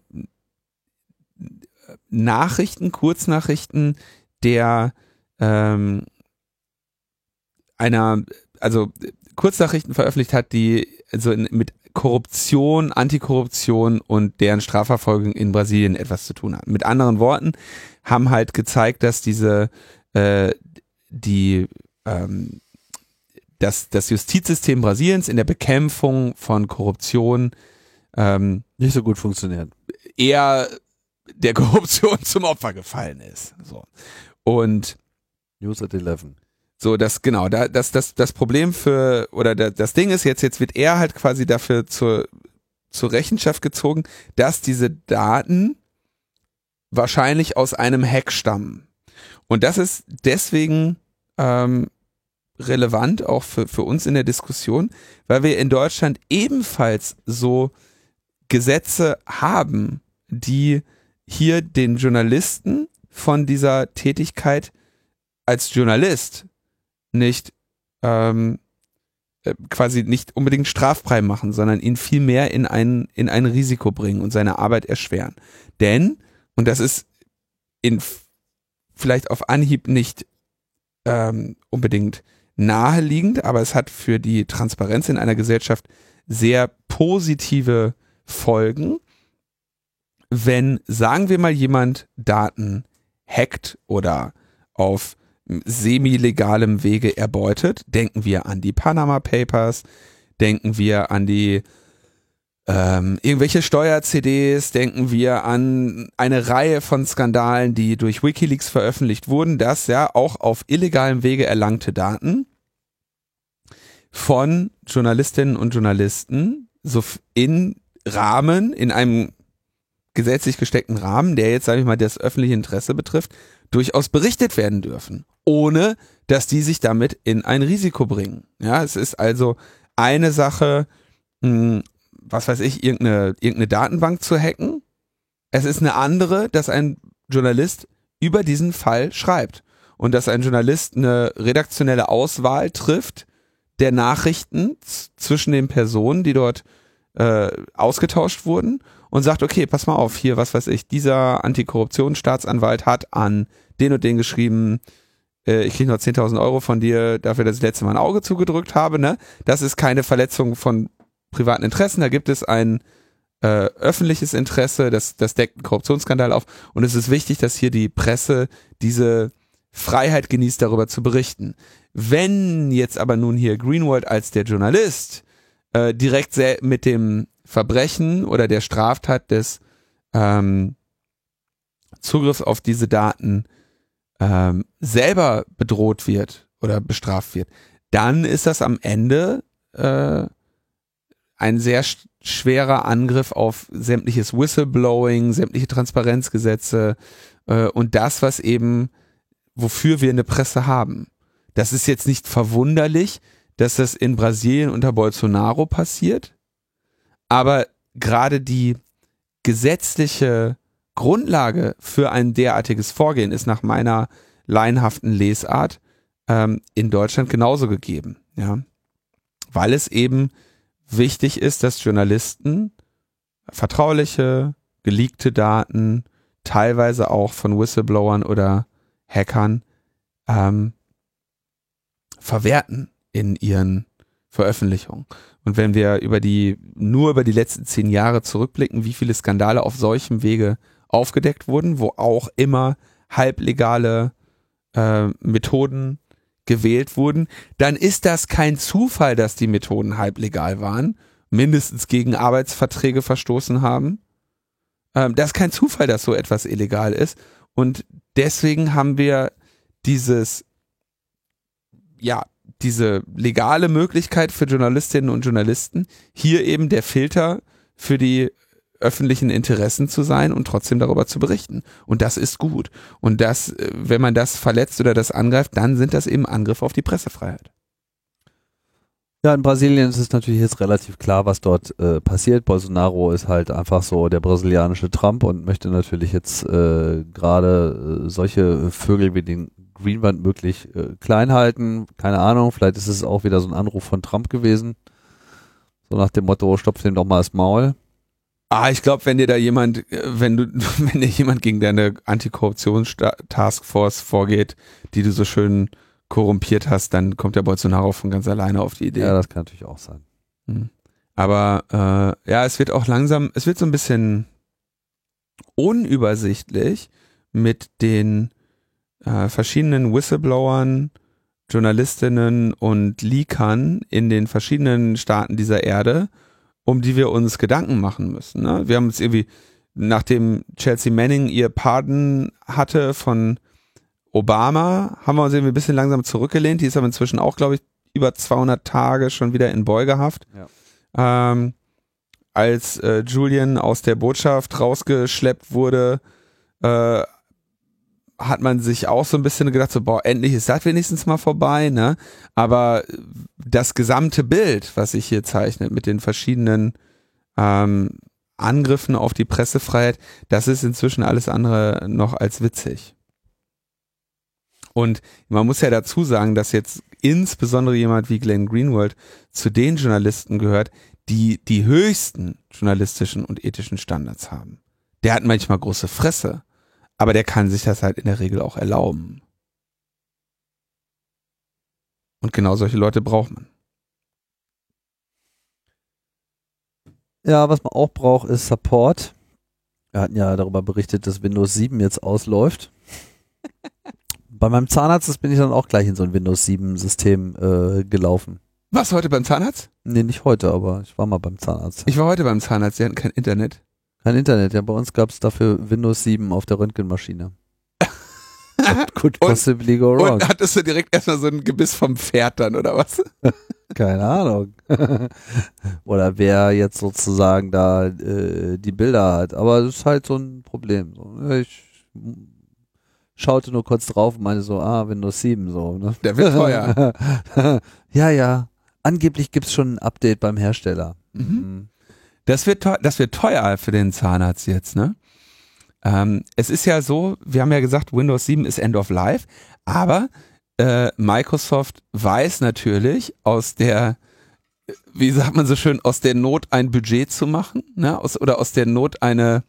Nachrichten, Kurznachrichten der ähm, einer, also Kurznachrichten veröffentlicht hat, die also in, mit Korruption, Antikorruption und deren Strafverfolgung in Brasilien etwas zu tun haben. Mit anderen Worten haben halt gezeigt, dass diese äh, die ähm, dass das Justizsystem Brasiliens in der Bekämpfung von Korruption ähm, nicht so gut funktioniert. Eher der Korruption zum Opfer gefallen ist. So. Und News at 11. So, das, genau, da, das, das, das Problem für, oder da, das Ding ist jetzt, jetzt wird er halt quasi dafür zur, zur Rechenschaft gezogen, dass diese Daten wahrscheinlich aus einem Hack stammen. Und das ist deswegen ähm, relevant auch für, für uns in der Diskussion, weil wir in Deutschland ebenfalls so Gesetze haben, die hier den Journalisten von dieser Tätigkeit als Journalist nicht ähm, äh, quasi nicht unbedingt straffrei machen, sondern ihn viel mehr in ein, in ein Risiko bringen und seine Arbeit erschweren. Denn, und das ist in vielleicht auf Anhieb nicht ähm, unbedingt naheliegend, aber es hat für die Transparenz in einer Gesellschaft sehr positive Folgen, wenn, sagen wir mal, jemand Daten hackt oder auf semi-legalem Wege erbeutet. Denken wir an die Panama Papers, denken wir an die ähm, irgendwelche Steuer-CDs, denken wir an eine Reihe von Skandalen, die durch Wikileaks veröffentlicht wurden, dass ja auch auf illegalem Wege erlangte Daten von Journalistinnen und Journalisten so in Rahmen, in einem gesetzlich gesteckten Rahmen, der jetzt, sage ich mal, das öffentliche Interesse betrifft, durchaus berichtet werden dürfen, ohne dass die sich damit in ein Risiko bringen. Ja, es ist also eine Sache, mh, hm, was weiß ich, irgendeine, irgendeine Datenbank zu hacken. Es ist eine andere, dass ein Journalist über diesen Fall schreibt und dass ein Journalist eine redaktionelle Auswahl trifft der Nachrichten zwischen den Personen, die dort äh, ausgetauscht wurden und sagt, okay, pass mal auf, hier, was weiß ich, dieser Antikorruptionsstaatsanwalt hat an den und den geschrieben, äh, ich kriege noch 10.000 Euro von dir dafür, dass ich letzte Mal ein Auge zugedrückt habe, ne? Das ist keine Verletzung von privaten Interessen, da gibt es ein äh, öffentliches Interesse, das, das deckt einen Korruptionsskandal auf und es ist wichtig, dass hier die Presse diese Freiheit genießt, darüber zu berichten. Wenn jetzt aber nun hier Greenwald als der Journalist äh, direkt mit dem Verbrechen oder der Straftat des ähm, Zugriffs auf diese Daten ähm, selber bedroht wird oder bestraft wird, dann ist das am Ende äh, ein sehr schwerer Angriff auf sämtliches Whistleblowing, sämtliche Transparenzgesetze äh, und das, was eben, wofür wir eine Presse haben. Das ist jetzt nicht verwunderlich, dass das in Brasilien unter Bolsonaro passiert, aber gerade die gesetzliche Grundlage für ein derartiges Vorgehen ist nach meiner laienhaften Lesart ähm, in Deutschland genauso gegeben, ja, weil es eben wichtig ist, dass Journalisten vertrauliche, geleakte Daten, teilweise auch von Whistleblowern oder Hackern ähm, verwerten in ihren Veröffentlichungen. Und wenn wir über die, nur über die letzten zehn Jahre zurückblicken, wie viele Skandale auf solchem Wege aufgedeckt wurden, wo auch immer halblegale äh, Methoden gewählt wurden, dann ist das kein Zufall, dass die Methoden halblegal waren, mindestens gegen Arbeitsverträge verstoßen haben. Ähm, das ist kein Zufall, dass so etwas illegal ist. Und deswegen haben wir dieses ja, diese legale Möglichkeit für Journalistinnen und Journalisten, hier eben der Filter für die öffentlichen Interessen zu sein und trotzdem darüber zu berichten. Und das ist gut. Und das, äh, wenn man das verletzt oder das angreift, dann sind das eben Angriffe auf die Pressefreiheit. Ja, in Brasilien ist es natürlich jetzt relativ klar, was dort äh, passiert. Bolsonaro ist halt einfach so der brasilianische Trump und möchte natürlich jetzt äh, gerade äh, solche Vögel wie den Greenwand möglich äh, klein halten. Keine Ahnung, vielleicht ist es auch wieder so ein Anruf von Trump gewesen. So nach dem Motto, stopf dem doch mal das Maul. Ah, ich glaube, wenn dir da jemand, äh, wenn du, wenn dir jemand gegen deine Antikorruptions-Taskforce vorgeht, die du so schön korrumpiert hast, dann kommt der Bolsonaro von ganz alleine auf die Idee. Ja, das kann natürlich auch sein. Hm. Aber äh, ja, es wird auch langsam, es wird so ein bisschen unübersichtlich mit den äh, verschiedenen Whistleblowern, Journalistinnen und Leakern in den verschiedenen Staaten dieser Erde, um die wir uns Gedanken machen müssen. Ne? Wir haben uns irgendwie, nachdem Chelsea Manning ihr Pardon hatte von Obama, haben wir uns irgendwie ein bisschen langsam zurückgelehnt. Die ist aber inzwischen auch, glaube ich, über 200 Tage schon wieder in Beugehaft. Ja. Ähm, als äh, Julian aus der Botschaft rausgeschleppt wurde, äh, hat man sich auch so ein bisschen gedacht, so, boah, endlich ist das wenigstens mal vorbei, ne? Aber das gesamte Bild, was sich hier zeichnet mit den verschiedenen ähm, Angriffen auf die Pressefreiheit, das ist inzwischen alles andere noch als witzig. Und man muss ja dazu sagen, dass jetzt insbesondere jemand wie Glenn Greenwald zu den Journalisten gehört, die die höchsten journalistischen und ethischen Standards haben. Der hat manchmal große Fresse, aber der kann sich das halt in der Regel auch erlauben. Und genau solche Leute braucht man. Ja, was man auch braucht, ist Support. Wir hatten ja darüber berichtet, dass Windows 7 jetzt ausläuft. Bei meinem Zahnarzt bin ich dann auch gleich in so ein Windows 7 System äh, gelaufen. Was heute beim Zahnarzt? Nee, nicht heute, aber ich war mal beim Zahnarzt. Ich war heute beim Zahnarzt, sie hatten kein Internet. Kein Internet, ja, bei uns gab es dafür Windows 7 auf der Röntgenmaschine. could possibly go wrong. Und hattest du direkt erstmal so ein Gebiss vom Pferd dann, oder was? Keine Ahnung. oder wer jetzt sozusagen da äh, die Bilder hat. Aber das ist halt so ein Problem. Ich schaute nur kurz drauf und meinte so, ah, Windows 7 so. Ne? Der wird teuer. ja, ja. Angeblich gibt's schon ein Update beim Hersteller. Mhm. Das wird, das wird teuer für den Zahnarzt jetzt, ne? Ähm, es ist ja so, wir haben ja gesagt, Windows 7 ist End of Life, aber äh, Microsoft weiß natürlich aus der, wie sagt man so schön, aus der Not ein Budget zu machen, ne? aus, oder aus der Not eine,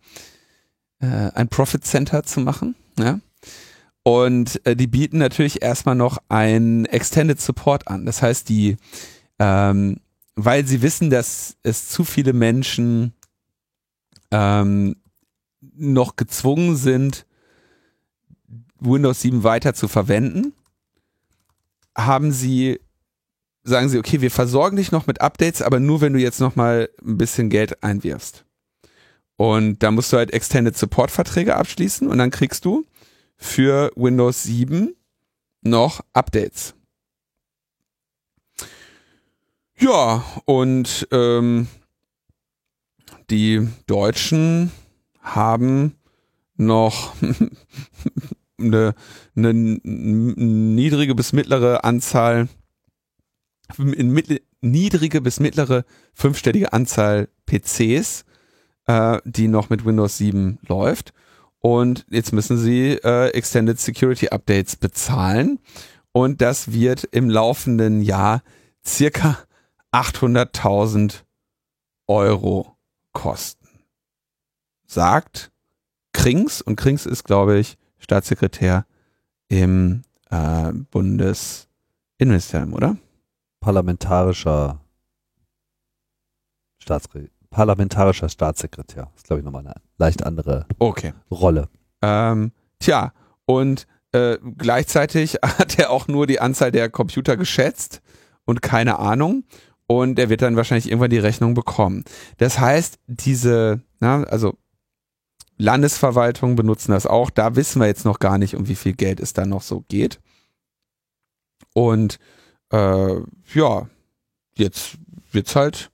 äh, ein Profit Center zu machen. Ne? Und äh, die bieten natürlich erstmal noch ein Extended Support an. Das heißt, die, ähm, weil sie wissen, dass es zu viele Menschen ähm, noch gezwungen sind, Windows 7 weiter zu verwenden, haben sie, sagen sie, okay, wir versorgen dich noch mit Updates, aber nur wenn du jetzt noch mal ein bisschen Geld einwirfst. Und da musst du halt Extended Support Verträge abschließen und dann kriegst du für Windows 7 noch Updates. Ja, und ähm, die Deutschen haben noch eine, eine niedrige bis mittlere Anzahl, niedrige bis mittlere fünfstellige Anzahl PCs, äh, die noch mit Windows 7 läuft. Und jetzt müssen sie äh, Extended Security Updates bezahlen. Und das wird im laufenden Jahr circa 800.000 Euro kosten. Sagt Krings, und Krings ist, glaube ich, Staatssekretär im äh, Bundesinnenministerium, oder? Parlamentarischer Staatssekretär parlamentarischer Staatssekretär. Das ist, glaube ich, nochmal eine leicht andere okay. Rolle. Ähm, tja, und äh, gleichzeitig hat er auch nur die Anzahl der Computer geschätzt und keine Ahnung. Und er wird dann wahrscheinlich irgendwann die Rechnung bekommen. Das heißt, diese, na, also Landesverwaltungen benutzen das auch. Da wissen wir jetzt noch gar nicht, um wie viel Geld es da noch so geht. Und äh, ja, jetzt wird's halt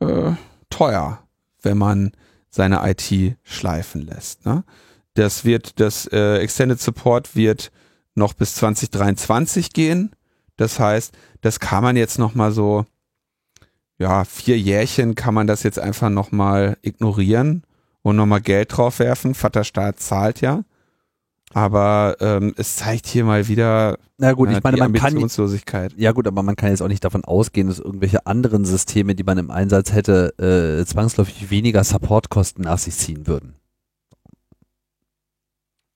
äh, teuer, wenn man seine IT schleifen lässt. Ne? Das wird, das äh, Extended Support wird noch bis 2023 gehen. Das heißt, das kann man jetzt noch mal so, ja, vier Jährchen kann man das jetzt einfach noch mal ignorieren und noch mal Geld drauf werfen. Vaterstaat zahlt ja. Aber ähm, es zeigt hier mal wieder Na gut, ich äh, meine, die man Ambitionslosigkeit. Kann, ja gut, aber man kann jetzt auch nicht davon ausgehen, dass irgendwelche anderen Systeme, die man im Einsatz hätte, äh, zwangsläufig weniger Supportkosten nach sich ziehen würden.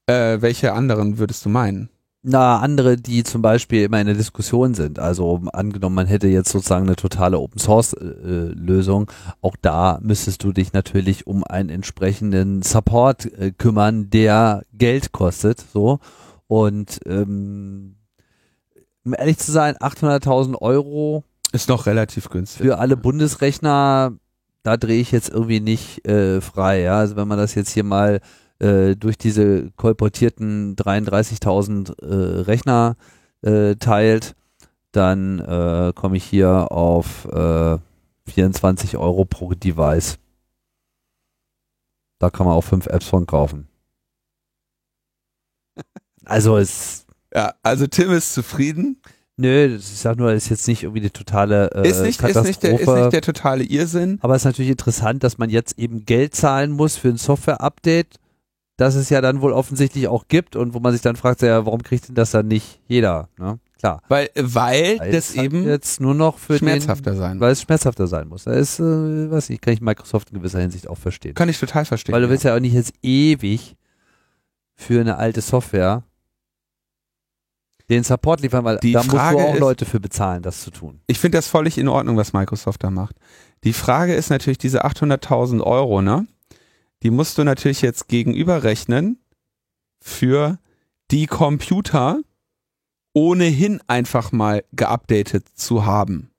Äh, welche anderen würdest du meinen? Na, andere, die zum Beispiel immer in der Diskussion sind. Also angenommen, man hätte jetzt sozusagen eine totale Open Source äh, Lösung. Auch da müsstest du dich natürlich um einen entsprechenden Support äh, kümmern, der Geld kostet. So und ähm, um ehrlich zu sein, 800.000 Euro ist noch relativ günstig für alle Bundesrechner. Da drehe ich jetzt irgendwie nicht äh, frei. Ja? Also wenn man das jetzt hier mal äh, durch diese kolportierten 33.000 äh, Rechner äh, teilt, dann äh, komme ich hier auf 24 äh, Euro pro Device Da kann man auch fünf Apps von kaufen. Also es. Ja, also Tim ist zufrieden. Nö, ich sag nur, ist jetzt nicht irgendwie die totale äh, ist, nicht, ist, nicht der, ist nicht der totale Irrsinn. Aber es ist natürlich interessant, dass man jetzt eben Geld zahlen muss für ein Software-Update, das es ja dann wohl offensichtlich auch gibt und wo man sich dann fragt, ja, warum kriegt denn das dann nicht jeder? Ne? Klar. Weil, weil, weil das halt eben jetzt nur noch für schmerzhafter den, sein. Weil es schmerzhafter sein muss. Da ist, äh, was ich, kann ich Microsoft in gewisser Hinsicht auch verstehen. Kann ich total verstehen. Weil du willst ja auch nicht jetzt ewig für eine alte Software den Support liefern, weil die da Frage musst du auch ist, Leute für bezahlen, das zu tun. Ich finde das völlig in Ordnung, was Microsoft da macht. Die Frage ist natürlich diese 800.000 Euro, ne? Die musst du natürlich jetzt gegenüberrechnen für die Computer ohnehin einfach mal geupdatet zu haben.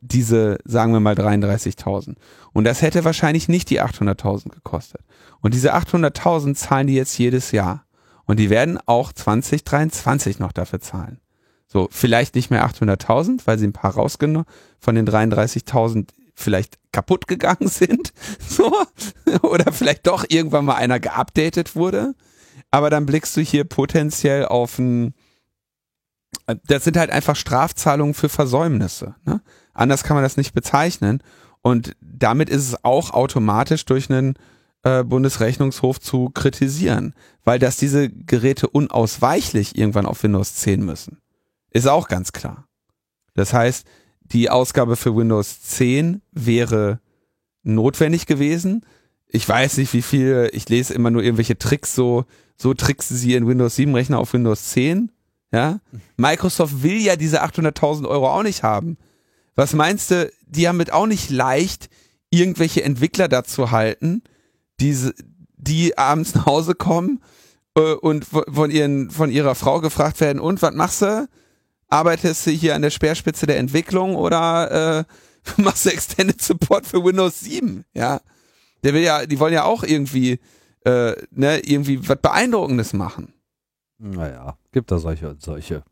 Diese, sagen wir mal 33.000. Und das hätte wahrscheinlich nicht die 800.000 gekostet. Und diese 800.000 zahlen die jetzt jedes Jahr. Und die werden auch 2023 noch dafür zahlen. So, vielleicht nicht mehr 800.000, weil sie ein paar rausgenommen von den 33.000 vielleicht kaputt gegangen sind. So. Oder vielleicht doch irgendwann mal einer geupdatet wurde. Aber dann blickst du hier potenziell auf ein, das sind halt einfach Strafzahlungen für Versäumnisse. Ne? Anders kann man das nicht bezeichnen. Und damit ist es auch automatisch durch einen äh, Bundesrechnungshof zu kritisieren, weil dass diese Geräte unausweichlich irgendwann auf Windows 10 müssen, ist auch ganz klar. Das heißt, die Ausgabe für Windows 10 wäre notwendig gewesen. Ich weiß nicht, wie viel, ich lese immer nur irgendwelche Tricks, so, so tricksen sie ihren Windows 7 Rechner auf Windows 10. Ja, Microsoft will ja diese 800.000 Euro auch nicht haben. Was meinst du, die haben mit auch nicht leicht, irgendwelche Entwickler dazu halten, die, die abends nach Hause kommen äh, und von, ihren, von ihrer Frau gefragt werden, und was machst du? Arbeitest du hier an der Speerspitze der Entwicklung oder äh, machst du Extended Support für Windows 7? Ja. Der will ja, die wollen ja auch irgendwie, äh, ne, irgendwie was Beeindruckendes machen. Naja, gibt da solche und solche.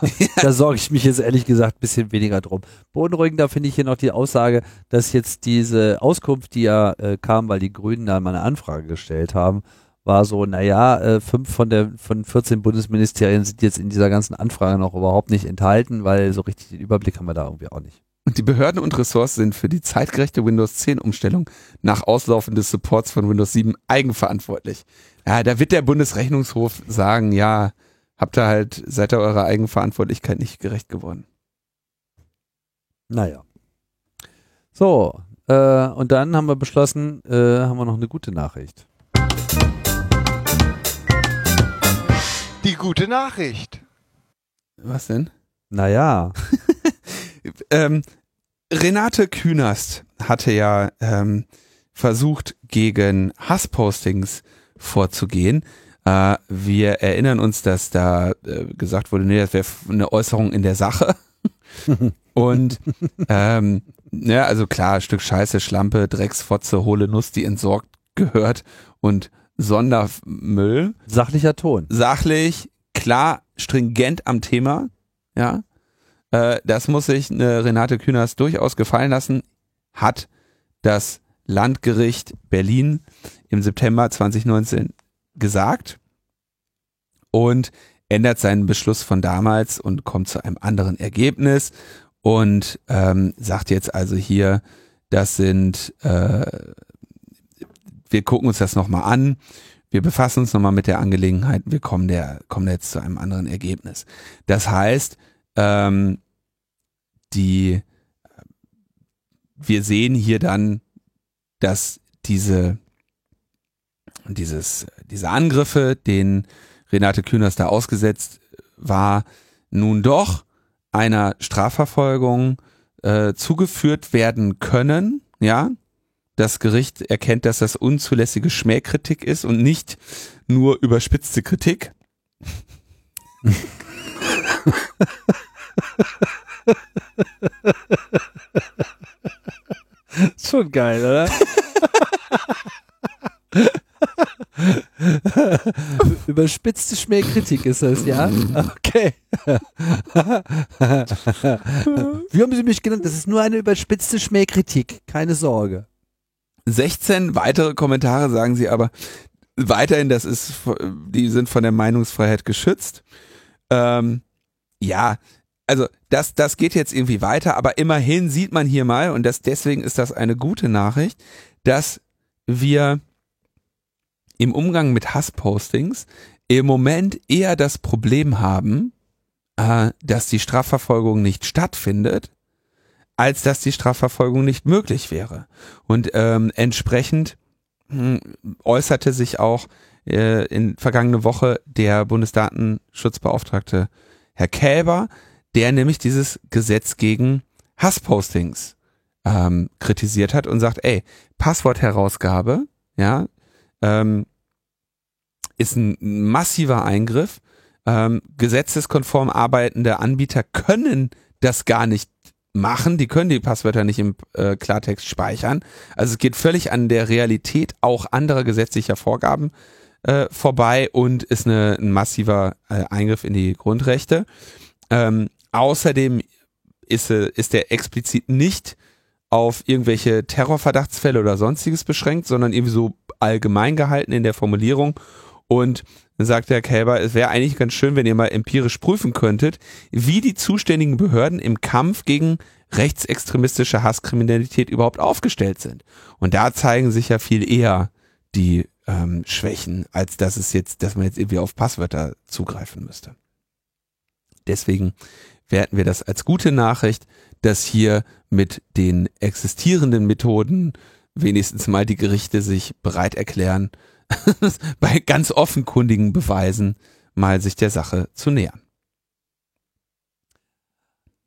da sorge ich mich jetzt ehrlich gesagt ein bisschen weniger drum. Beunruhigender finde ich hier noch die Aussage, dass jetzt diese Auskunft, die ja äh, kam, weil die Grünen da mal eine Anfrage gestellt haben, war so, naja, äh, fünf von der von 14 Bundesministerien sind jetzt in dieser ganzen Anfrage noch überhaupt nicht enthalten, weil so richtig den Überblick haben wir da irgendwie auch nicht. Und die Behörden und Ressorts sind für die zeitgerechte Windows 10 Umstellung nach Auslaufen des Supports von Windows 7 eigenverantwortlich. Ja, da wird der Bundesrechnungshof sagen, ja, habt ihr halt, seid ihr eurer Eigenverantwortlichkeit nicht gerecht geworden. Naja. So, äh, und dann haben wir beschlossen, äh, haben wir noch eine gute Nachricht. Gute Nachricht. Was denn? Naja. ähm, Renate Künast hatte ja ähm, versucht, gegen Hasspostings vorzugehen. Äh, wir erinnern uns, dass da äh, gesagt wurde, nee, das wäre eine Äußerung in der Sache. Und ähm, ja, also klar, Stück Scheiße, Schlampe, Drecksfotze, hohle Nuss, die entsorgt gehört und Sondermüll. Sachlicher Ton. Sachlich, klar, stringent am Thema, ja. Äh, das muss sich eine Renate Künast durchaus gefallen lassen, hat das Landgericht Berlin im September 2019 gesagt und ändert seinen Beschluss von damals und kommt zu einem anderen Ergebnis und ähm, sagt jetzt also hier, das sind, äh, wir gucken uns das nochmal an, wir befassen uns nochmal mit der Angelegenheit, wir kommen, der, kommen jetzt zu einem anderen Ergebnis. Das heißt, ähm, die, wir sehen hier dann, dass diese dieses, diese Angriffe, denen Renate Künast da ausgesetzt war, nun doch einer Strafverfolgung äh, zugeführt werden können, ja. Das Gericht erkennt, dass das unzulässige Schmähkritik ist und nicht nur überspitzte Kritik. Schon geil, oder? Überspitzte Schmähkritik ist das, ja? Okay. Wie haben Sie mich genannt? Das ist nur eine überspitzte Schmähkritik. Keine Sorge. 16 weitere Kommentare sagen sie aber weiterhin, das ist, die sind von der Meinungsfreiheit geschützt. Ähm, ja, also das, das geht jetzt irgendwie weiter, aber immerhin sieht man hier mal, und das, deswegen ist das eine gute Nachricht, dass wir im Umgang mit Hasspostings im Moment eher das Problem haben, äh, dass die Strafverfolgung nicht stattfindet, als dass die Strafverfolgung nicht möglich wäre. Und ähm, entsprechend mh, hm, äußerte sich auch äh, in vergangene Woche der Bundesdatenschutzbeauftragte Herr Kälber, der nämlich dieses Gesetz gegen Hasspostings ähm, kritisiert hat und sagt, ey, Passwortherausgabe, ja, ähm, ist ein massiver Eingriff. Ähm, gesetzeskonform arbeitende Anbieter können das gar nicht machen. Die können die Passwörter nicht im äh, Klartext speichern. Also es geht völlig an der Realität auch anderer gesetzlicher Vorgaben äh, vorbei und ist eine, ein massiver äh, Eingriff in die Grundrechte. Ähm, außerdem ist, äh, ist der explizit nicht auf irgendwelche Terrorverdachtsfälle oder sonstiges beschränkt, sondern irgendwie so allgemein gehalten in der Formulierung. Und dann sagt der Kälber, es wäre eigentlich ganz schön, wenn ihr mal empirisch prüfen könntet, wie die zuständigen Behörden im Kampf gegen rechtsextremistische Hasskriminalität überhaupt aufgestellt sind. Und da zeigen sich ja viel eher die ähm, Schwächen, als dass es jetzt, dass man jetzt irgendwie auf Passwörter zugreifen müsste. Deswegen werten wir das als gute Nachricht, dass hier mit den existierenden Methoden wenigstens mal die Gerichte sich bereit erklären, bei ganz offenkundigen Beweisen mal sich der Sache zu nähern.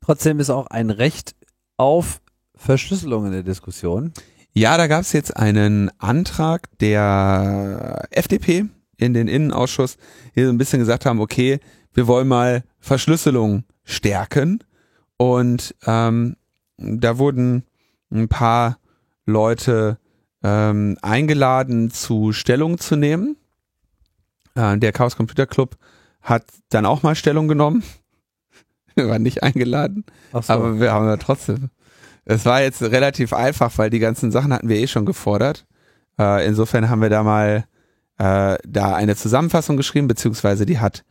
Trotzdem ist auch ein Recht auf Verschlüsselung in der Diskussion. Ja, da gab es jetzt einen Antrag der FDP in den Innenausschuss, die so ein bisschen gesagt haben, okay, wir wollen mal Verschlüsselung stärken. Und ähm, da wurden ein paar Leute ähm, eingeladen, zu Stellung zu nehmen. Äh, der Chaos Computer Club hat dann auch mal Stellung genommen. Wir waren nicht eingeladen, so. aber wir haben da trotzdem. Es war jetzt relativ einfach, weil die ganzen Sachen hatten wir eh schon gefordert. Äh, insofern haben wir da mal äh, da eine Zusammenfassung geschrieben, beziehungsweise die hat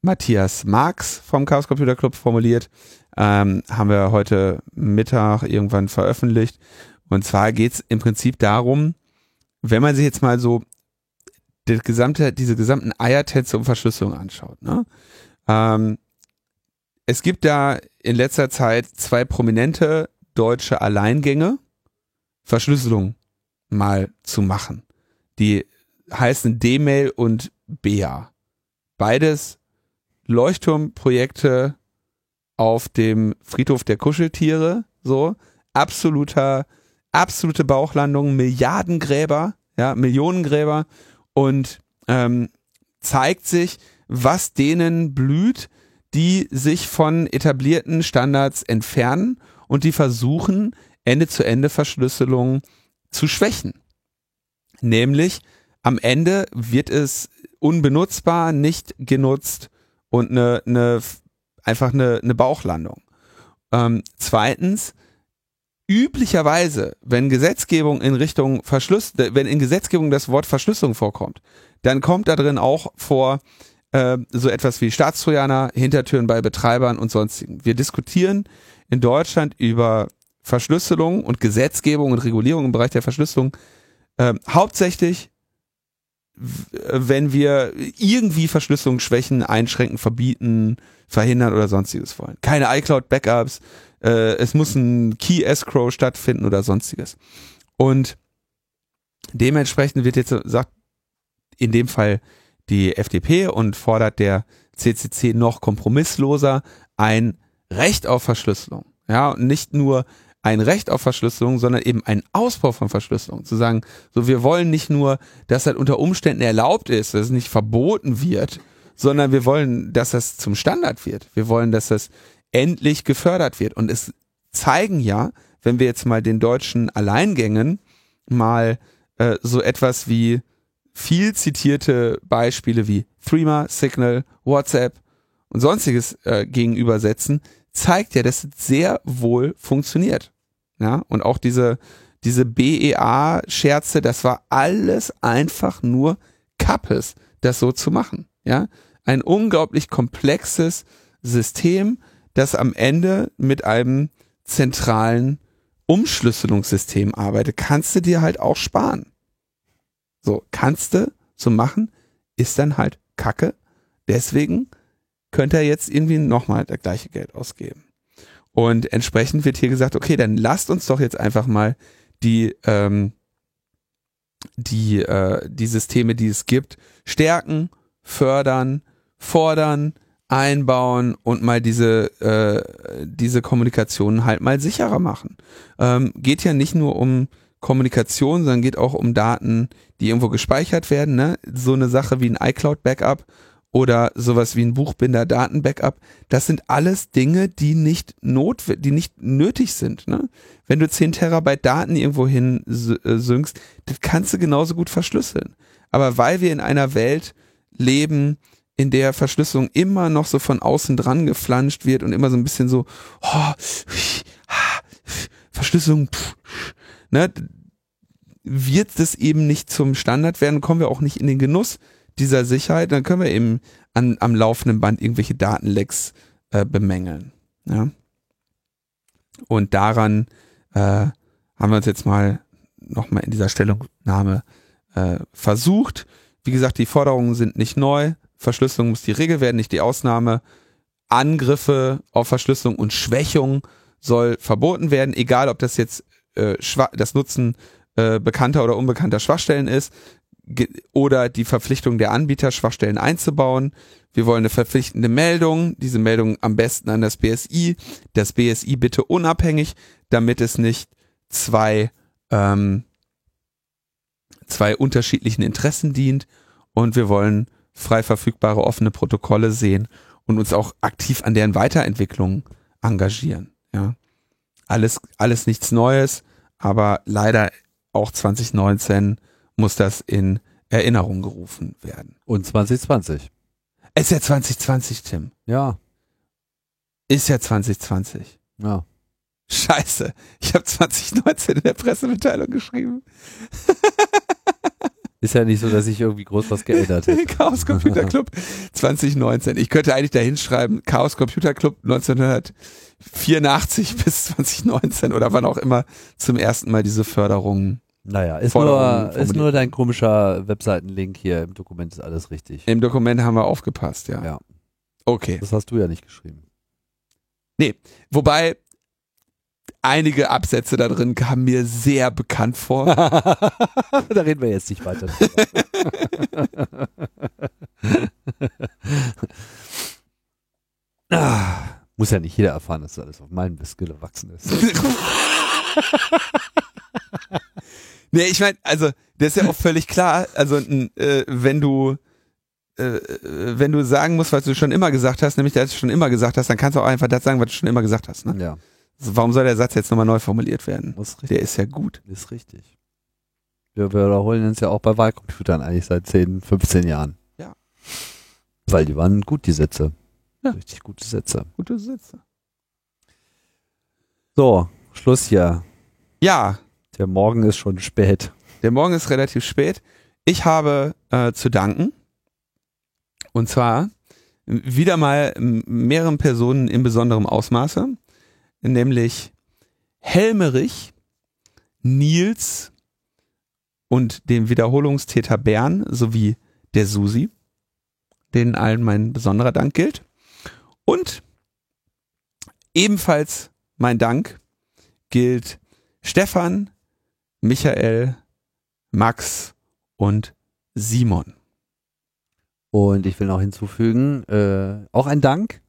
Matthias Marx vom Chaos Computer Club formuliert. Ähm, haben wir heute Mittag irgendwann veröffentlicht. Und zwar geht es im Prinzip darum, wenn man sich jetzt mal so die gesamte, diese gesamten Eiertänze um Verschlüsselung anschaut. Ne? Ähm, es gibt da in letzter Zeit zwei prominente deutsche Alleingänge, Verschlüsselung mal zu machen. Die heißen D-Mail und BEA. Beides Leuchtturmprojekte auf dem Friedhof der Kuscheltiere, so absoluter absolute Bauchlandung, Milliardengräber, ja, Millionengräber und ähm, zeigt sich, was denen blüht, die sich von etablierten Standards entfernen und die versuchen, Ende-zu-Ende Verschlüsselung zu schwächen. Nämlich am Ende wird es unbenutzbar, nicht genutzt und eine, eine einfach eine, eine Bauchlandung. Ähm, zweitens, üblicherweise, wenn Gesetzgebung in Richtung Verschluss, wenn in Gesetzgebung das Wort Verschlüsselung vorkommt, dann kommt da drin auch vor äh, so etwas wie Staatstrojaner, Hintertüren bei Betreibern und sonstigen. Wir diskutieren in Deutschland über Verschlüsselung und Gesetzgebung und Regulierung im Bereich der Verschlüsselung äh, hauptsächlich wenn wir irgendwie Verschlüsselung schwächen, einschränken, verbieten, verhindern oder sonstiges wollen. Keine iCloud-Backups, äh, es muss ein Key-Escrow stattfinden oder sonstiges. Und dementsprechend wird jetzt sagt in dem Fall die FDP und fordert der CCC noch kompromissloser ein Recht auf Verschlüsselung. Ja, und nicht nur ein Recht auf Verschlüsselung, sondern eben ein Ausbau von Verschlüsselung. Zu sagen, so wir wollen nicht nur, dass das unter Umständen erlaubt ist, dass es nicht verboten wird, sondern wir wollen, dass das zum Standard wird. Wir wollen, dass das endlich gefördert wird. Und es zeigen ja, wenn wir jetzt mal den deutschen Alleingängen mal äh, so etwas wie viel zitierte Beispiele wie Threema, Signal, WhatsApp und sonstiges äh, gegenübersetzen, zeigt ja, dass es sehr wohl funktioniert. Ja, und auch diese, diese BEA-Scherze, das war alles einfach nur Kappes, das so zu machen. Ja, ein unglaublich komplexes System, das am Ende mit einem zentralen Umschlüsselungssystem arbeitet, kannst du dir halt auch sparen. So, kannst du so machen, ist dann halt Kacke. Deswegen könnte er jetzt irgendwie nochmal das gleiche Geld ausgeben. Und entsprechend wird hier gesagt, okay, dann lasst uns doch jetzt einfach mal die, ähm, die, äh, die Systeme, die es gibt, stärken, fördern, fordern, einbauen und mal diese, äh, diese Kommunikation halt mal sicherer machen. Ähm, geht ja nicht nur um Kommunikation, sondern geht auch um Daten, die irgendwo gespeichert werden. Ne? So eine Sache wie ein iCloud-Backup oder sowas wie ein Buchbinder Daten-Backup. Das sind alles Dinge, die nicht not, die nicht nötig sind. Ne? Wenn du 10 Terabyte Daten irgendwo hin äh, synkst, das kannst du genauso gut verschlüsseln. Aber weil wir in einer Welt leben, in der Verschlüsselung immer noch so von außen dran geflanscht wird und immer so ein bisschen so, oh, Verschlüsselung, pff, ne, wird das eben nicht zum Standard werden, kommen wir auch nicht in den Genuss dieser Sicherheit, dann können wir eben an, am laufenden Band irgendwelche Datenlecks äh, bemängeln. Ja? Und daran äh, haben wir uns jetzt mal nochmal in dieser Stellungnahme äh, versucht. Wie gesagt, die Forderungen sind nicht neu. Verschlüsselung muss die Regel werden, nicht die Ausnahme. Angriffe auf Verschlüsselung und Schwächung soll verboten werden, egal ob das jetzt äh, das Nutzen äh, bekannter oder unbekannter Schwachstellen ist oder die Verpflichtung der Anbieter, Schwachstellen einzubauen. Wir wollen eine verpflichtende Meldung, diese Meldung am besten an das BSI, das BSI bitte unabhängig, damit es nicht zwei, ähm, zwei unterschiedlichen Interessen dient und wir wollen frei verfügbare offene Protokolle sehen und uns auch aktiv an deren Weiterentwicklung engagieren. Ja, alles, alles nichts Neues, aber leider auch 2019 muss das in Erinnerung gerufen werden. Und 2020. ist ja 2020, Tim. Ja. Ist ja 2020. Ja. Scheiße, ich habe 2019 in der Pressemitteilung geschrieben. Ist ja nicht so, dass ich irgendwie groß was geändert hätte. Chaos Computer Club 2019. Ich könnte eigentlich da hinschreiben, Chaos Computer Club 1984 bis 2019 oder wann auch immer zum ersten Mal diese Förderung. Naja, ist, nur, ist nur dein komischer Webseitenlink hier. Im Dokument ist alles richtig. Im Dokument haben wir aufgepasst, ja. Ja. Okay. Das hast du ja nicht geschrieben. Nee, wobei einige Absätze da drin kamen mir sehr bekannt vor. da reden wir jetzt nicht weiter. ah, muss ja nicht jeder erfahren, dass alles auf meinem Skill gewachsen ist. nee, ich meine, also, das ist ja auch völlig klar. Also, äh, wenn du äh, wenn du sagen musst, was du schon immer gesagt hast, nämlich dass du schon immer gesagt hast, dann kannst du auch einfach das sagen, was du schon immer gesagt hast. Ne? Ja. Warum soll der Satz jetzt nochmal neu formuliert werden? Ist der ist ja gut. Ist richtig. Wir wiederholen uns ja auch bei Wahlcomputern eigentlich seit 10, 15 Jahren. Ja. Weil die waren gut, die Sätze. Ja. Richtig gute Sätze. Gute Sätze. So, Schluss hier. Ja. Der Morgen ist schon spät. Der Morgen ist relativ spät. Ich habe äh, zu danken. Und zwar wieder mal mehreren Personen in besonderem Ausmaße nämlich Helmerich, Nils und dem Wiederholungstäter Bern sowie der Susi, denen allen mein besonderer Dank gilt. Und ebenfalls mein Dank gilt Stefan, Michael, Max und Simon. Und ich will noch hinzufügen, äh, auch ein Dank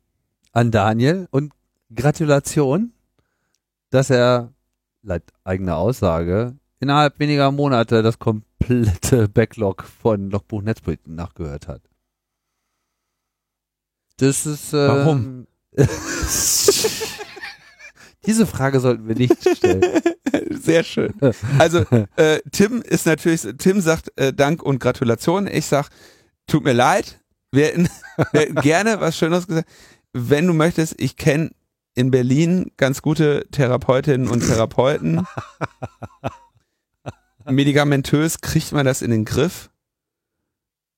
an Daniel und Gratulation, dass er, laut eigener Aussage, innerhalb weniger Monate das komplette Backlog von Logbuch Netzpolitik nachgehört hat. Das ist. Ähm, Warum? Diese Frage sollten wir nicht stellen. Sehr schön. Also äh, Tim ist natürlich, Tim sagt äh, Dank und Gratulation. Ich sag, tut mir leid. Wir hätten, wir gerne was Schönes gesagt. Wenn du möchtest, ich kenne in Berlin ganz gute Therapeutinnen und Therapeuten. medikamentös kriegt man das in den Griff.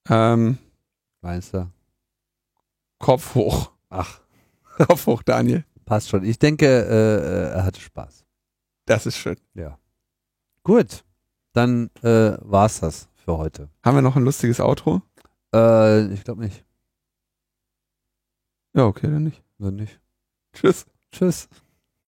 Ähm, Meinst du? Kopf hoch. Ach, Kopf hoch, Daniel. passt schon. Ich denke, äh, er hatte Spaß. Das ist schön. Gut, dann äh, war's das für heute. Haben wir noch ein lustiges Outro? Äh, ich glaube nicht. Ja, okay, dann nicht. Wenn nicht. Tschüss. Tschüss.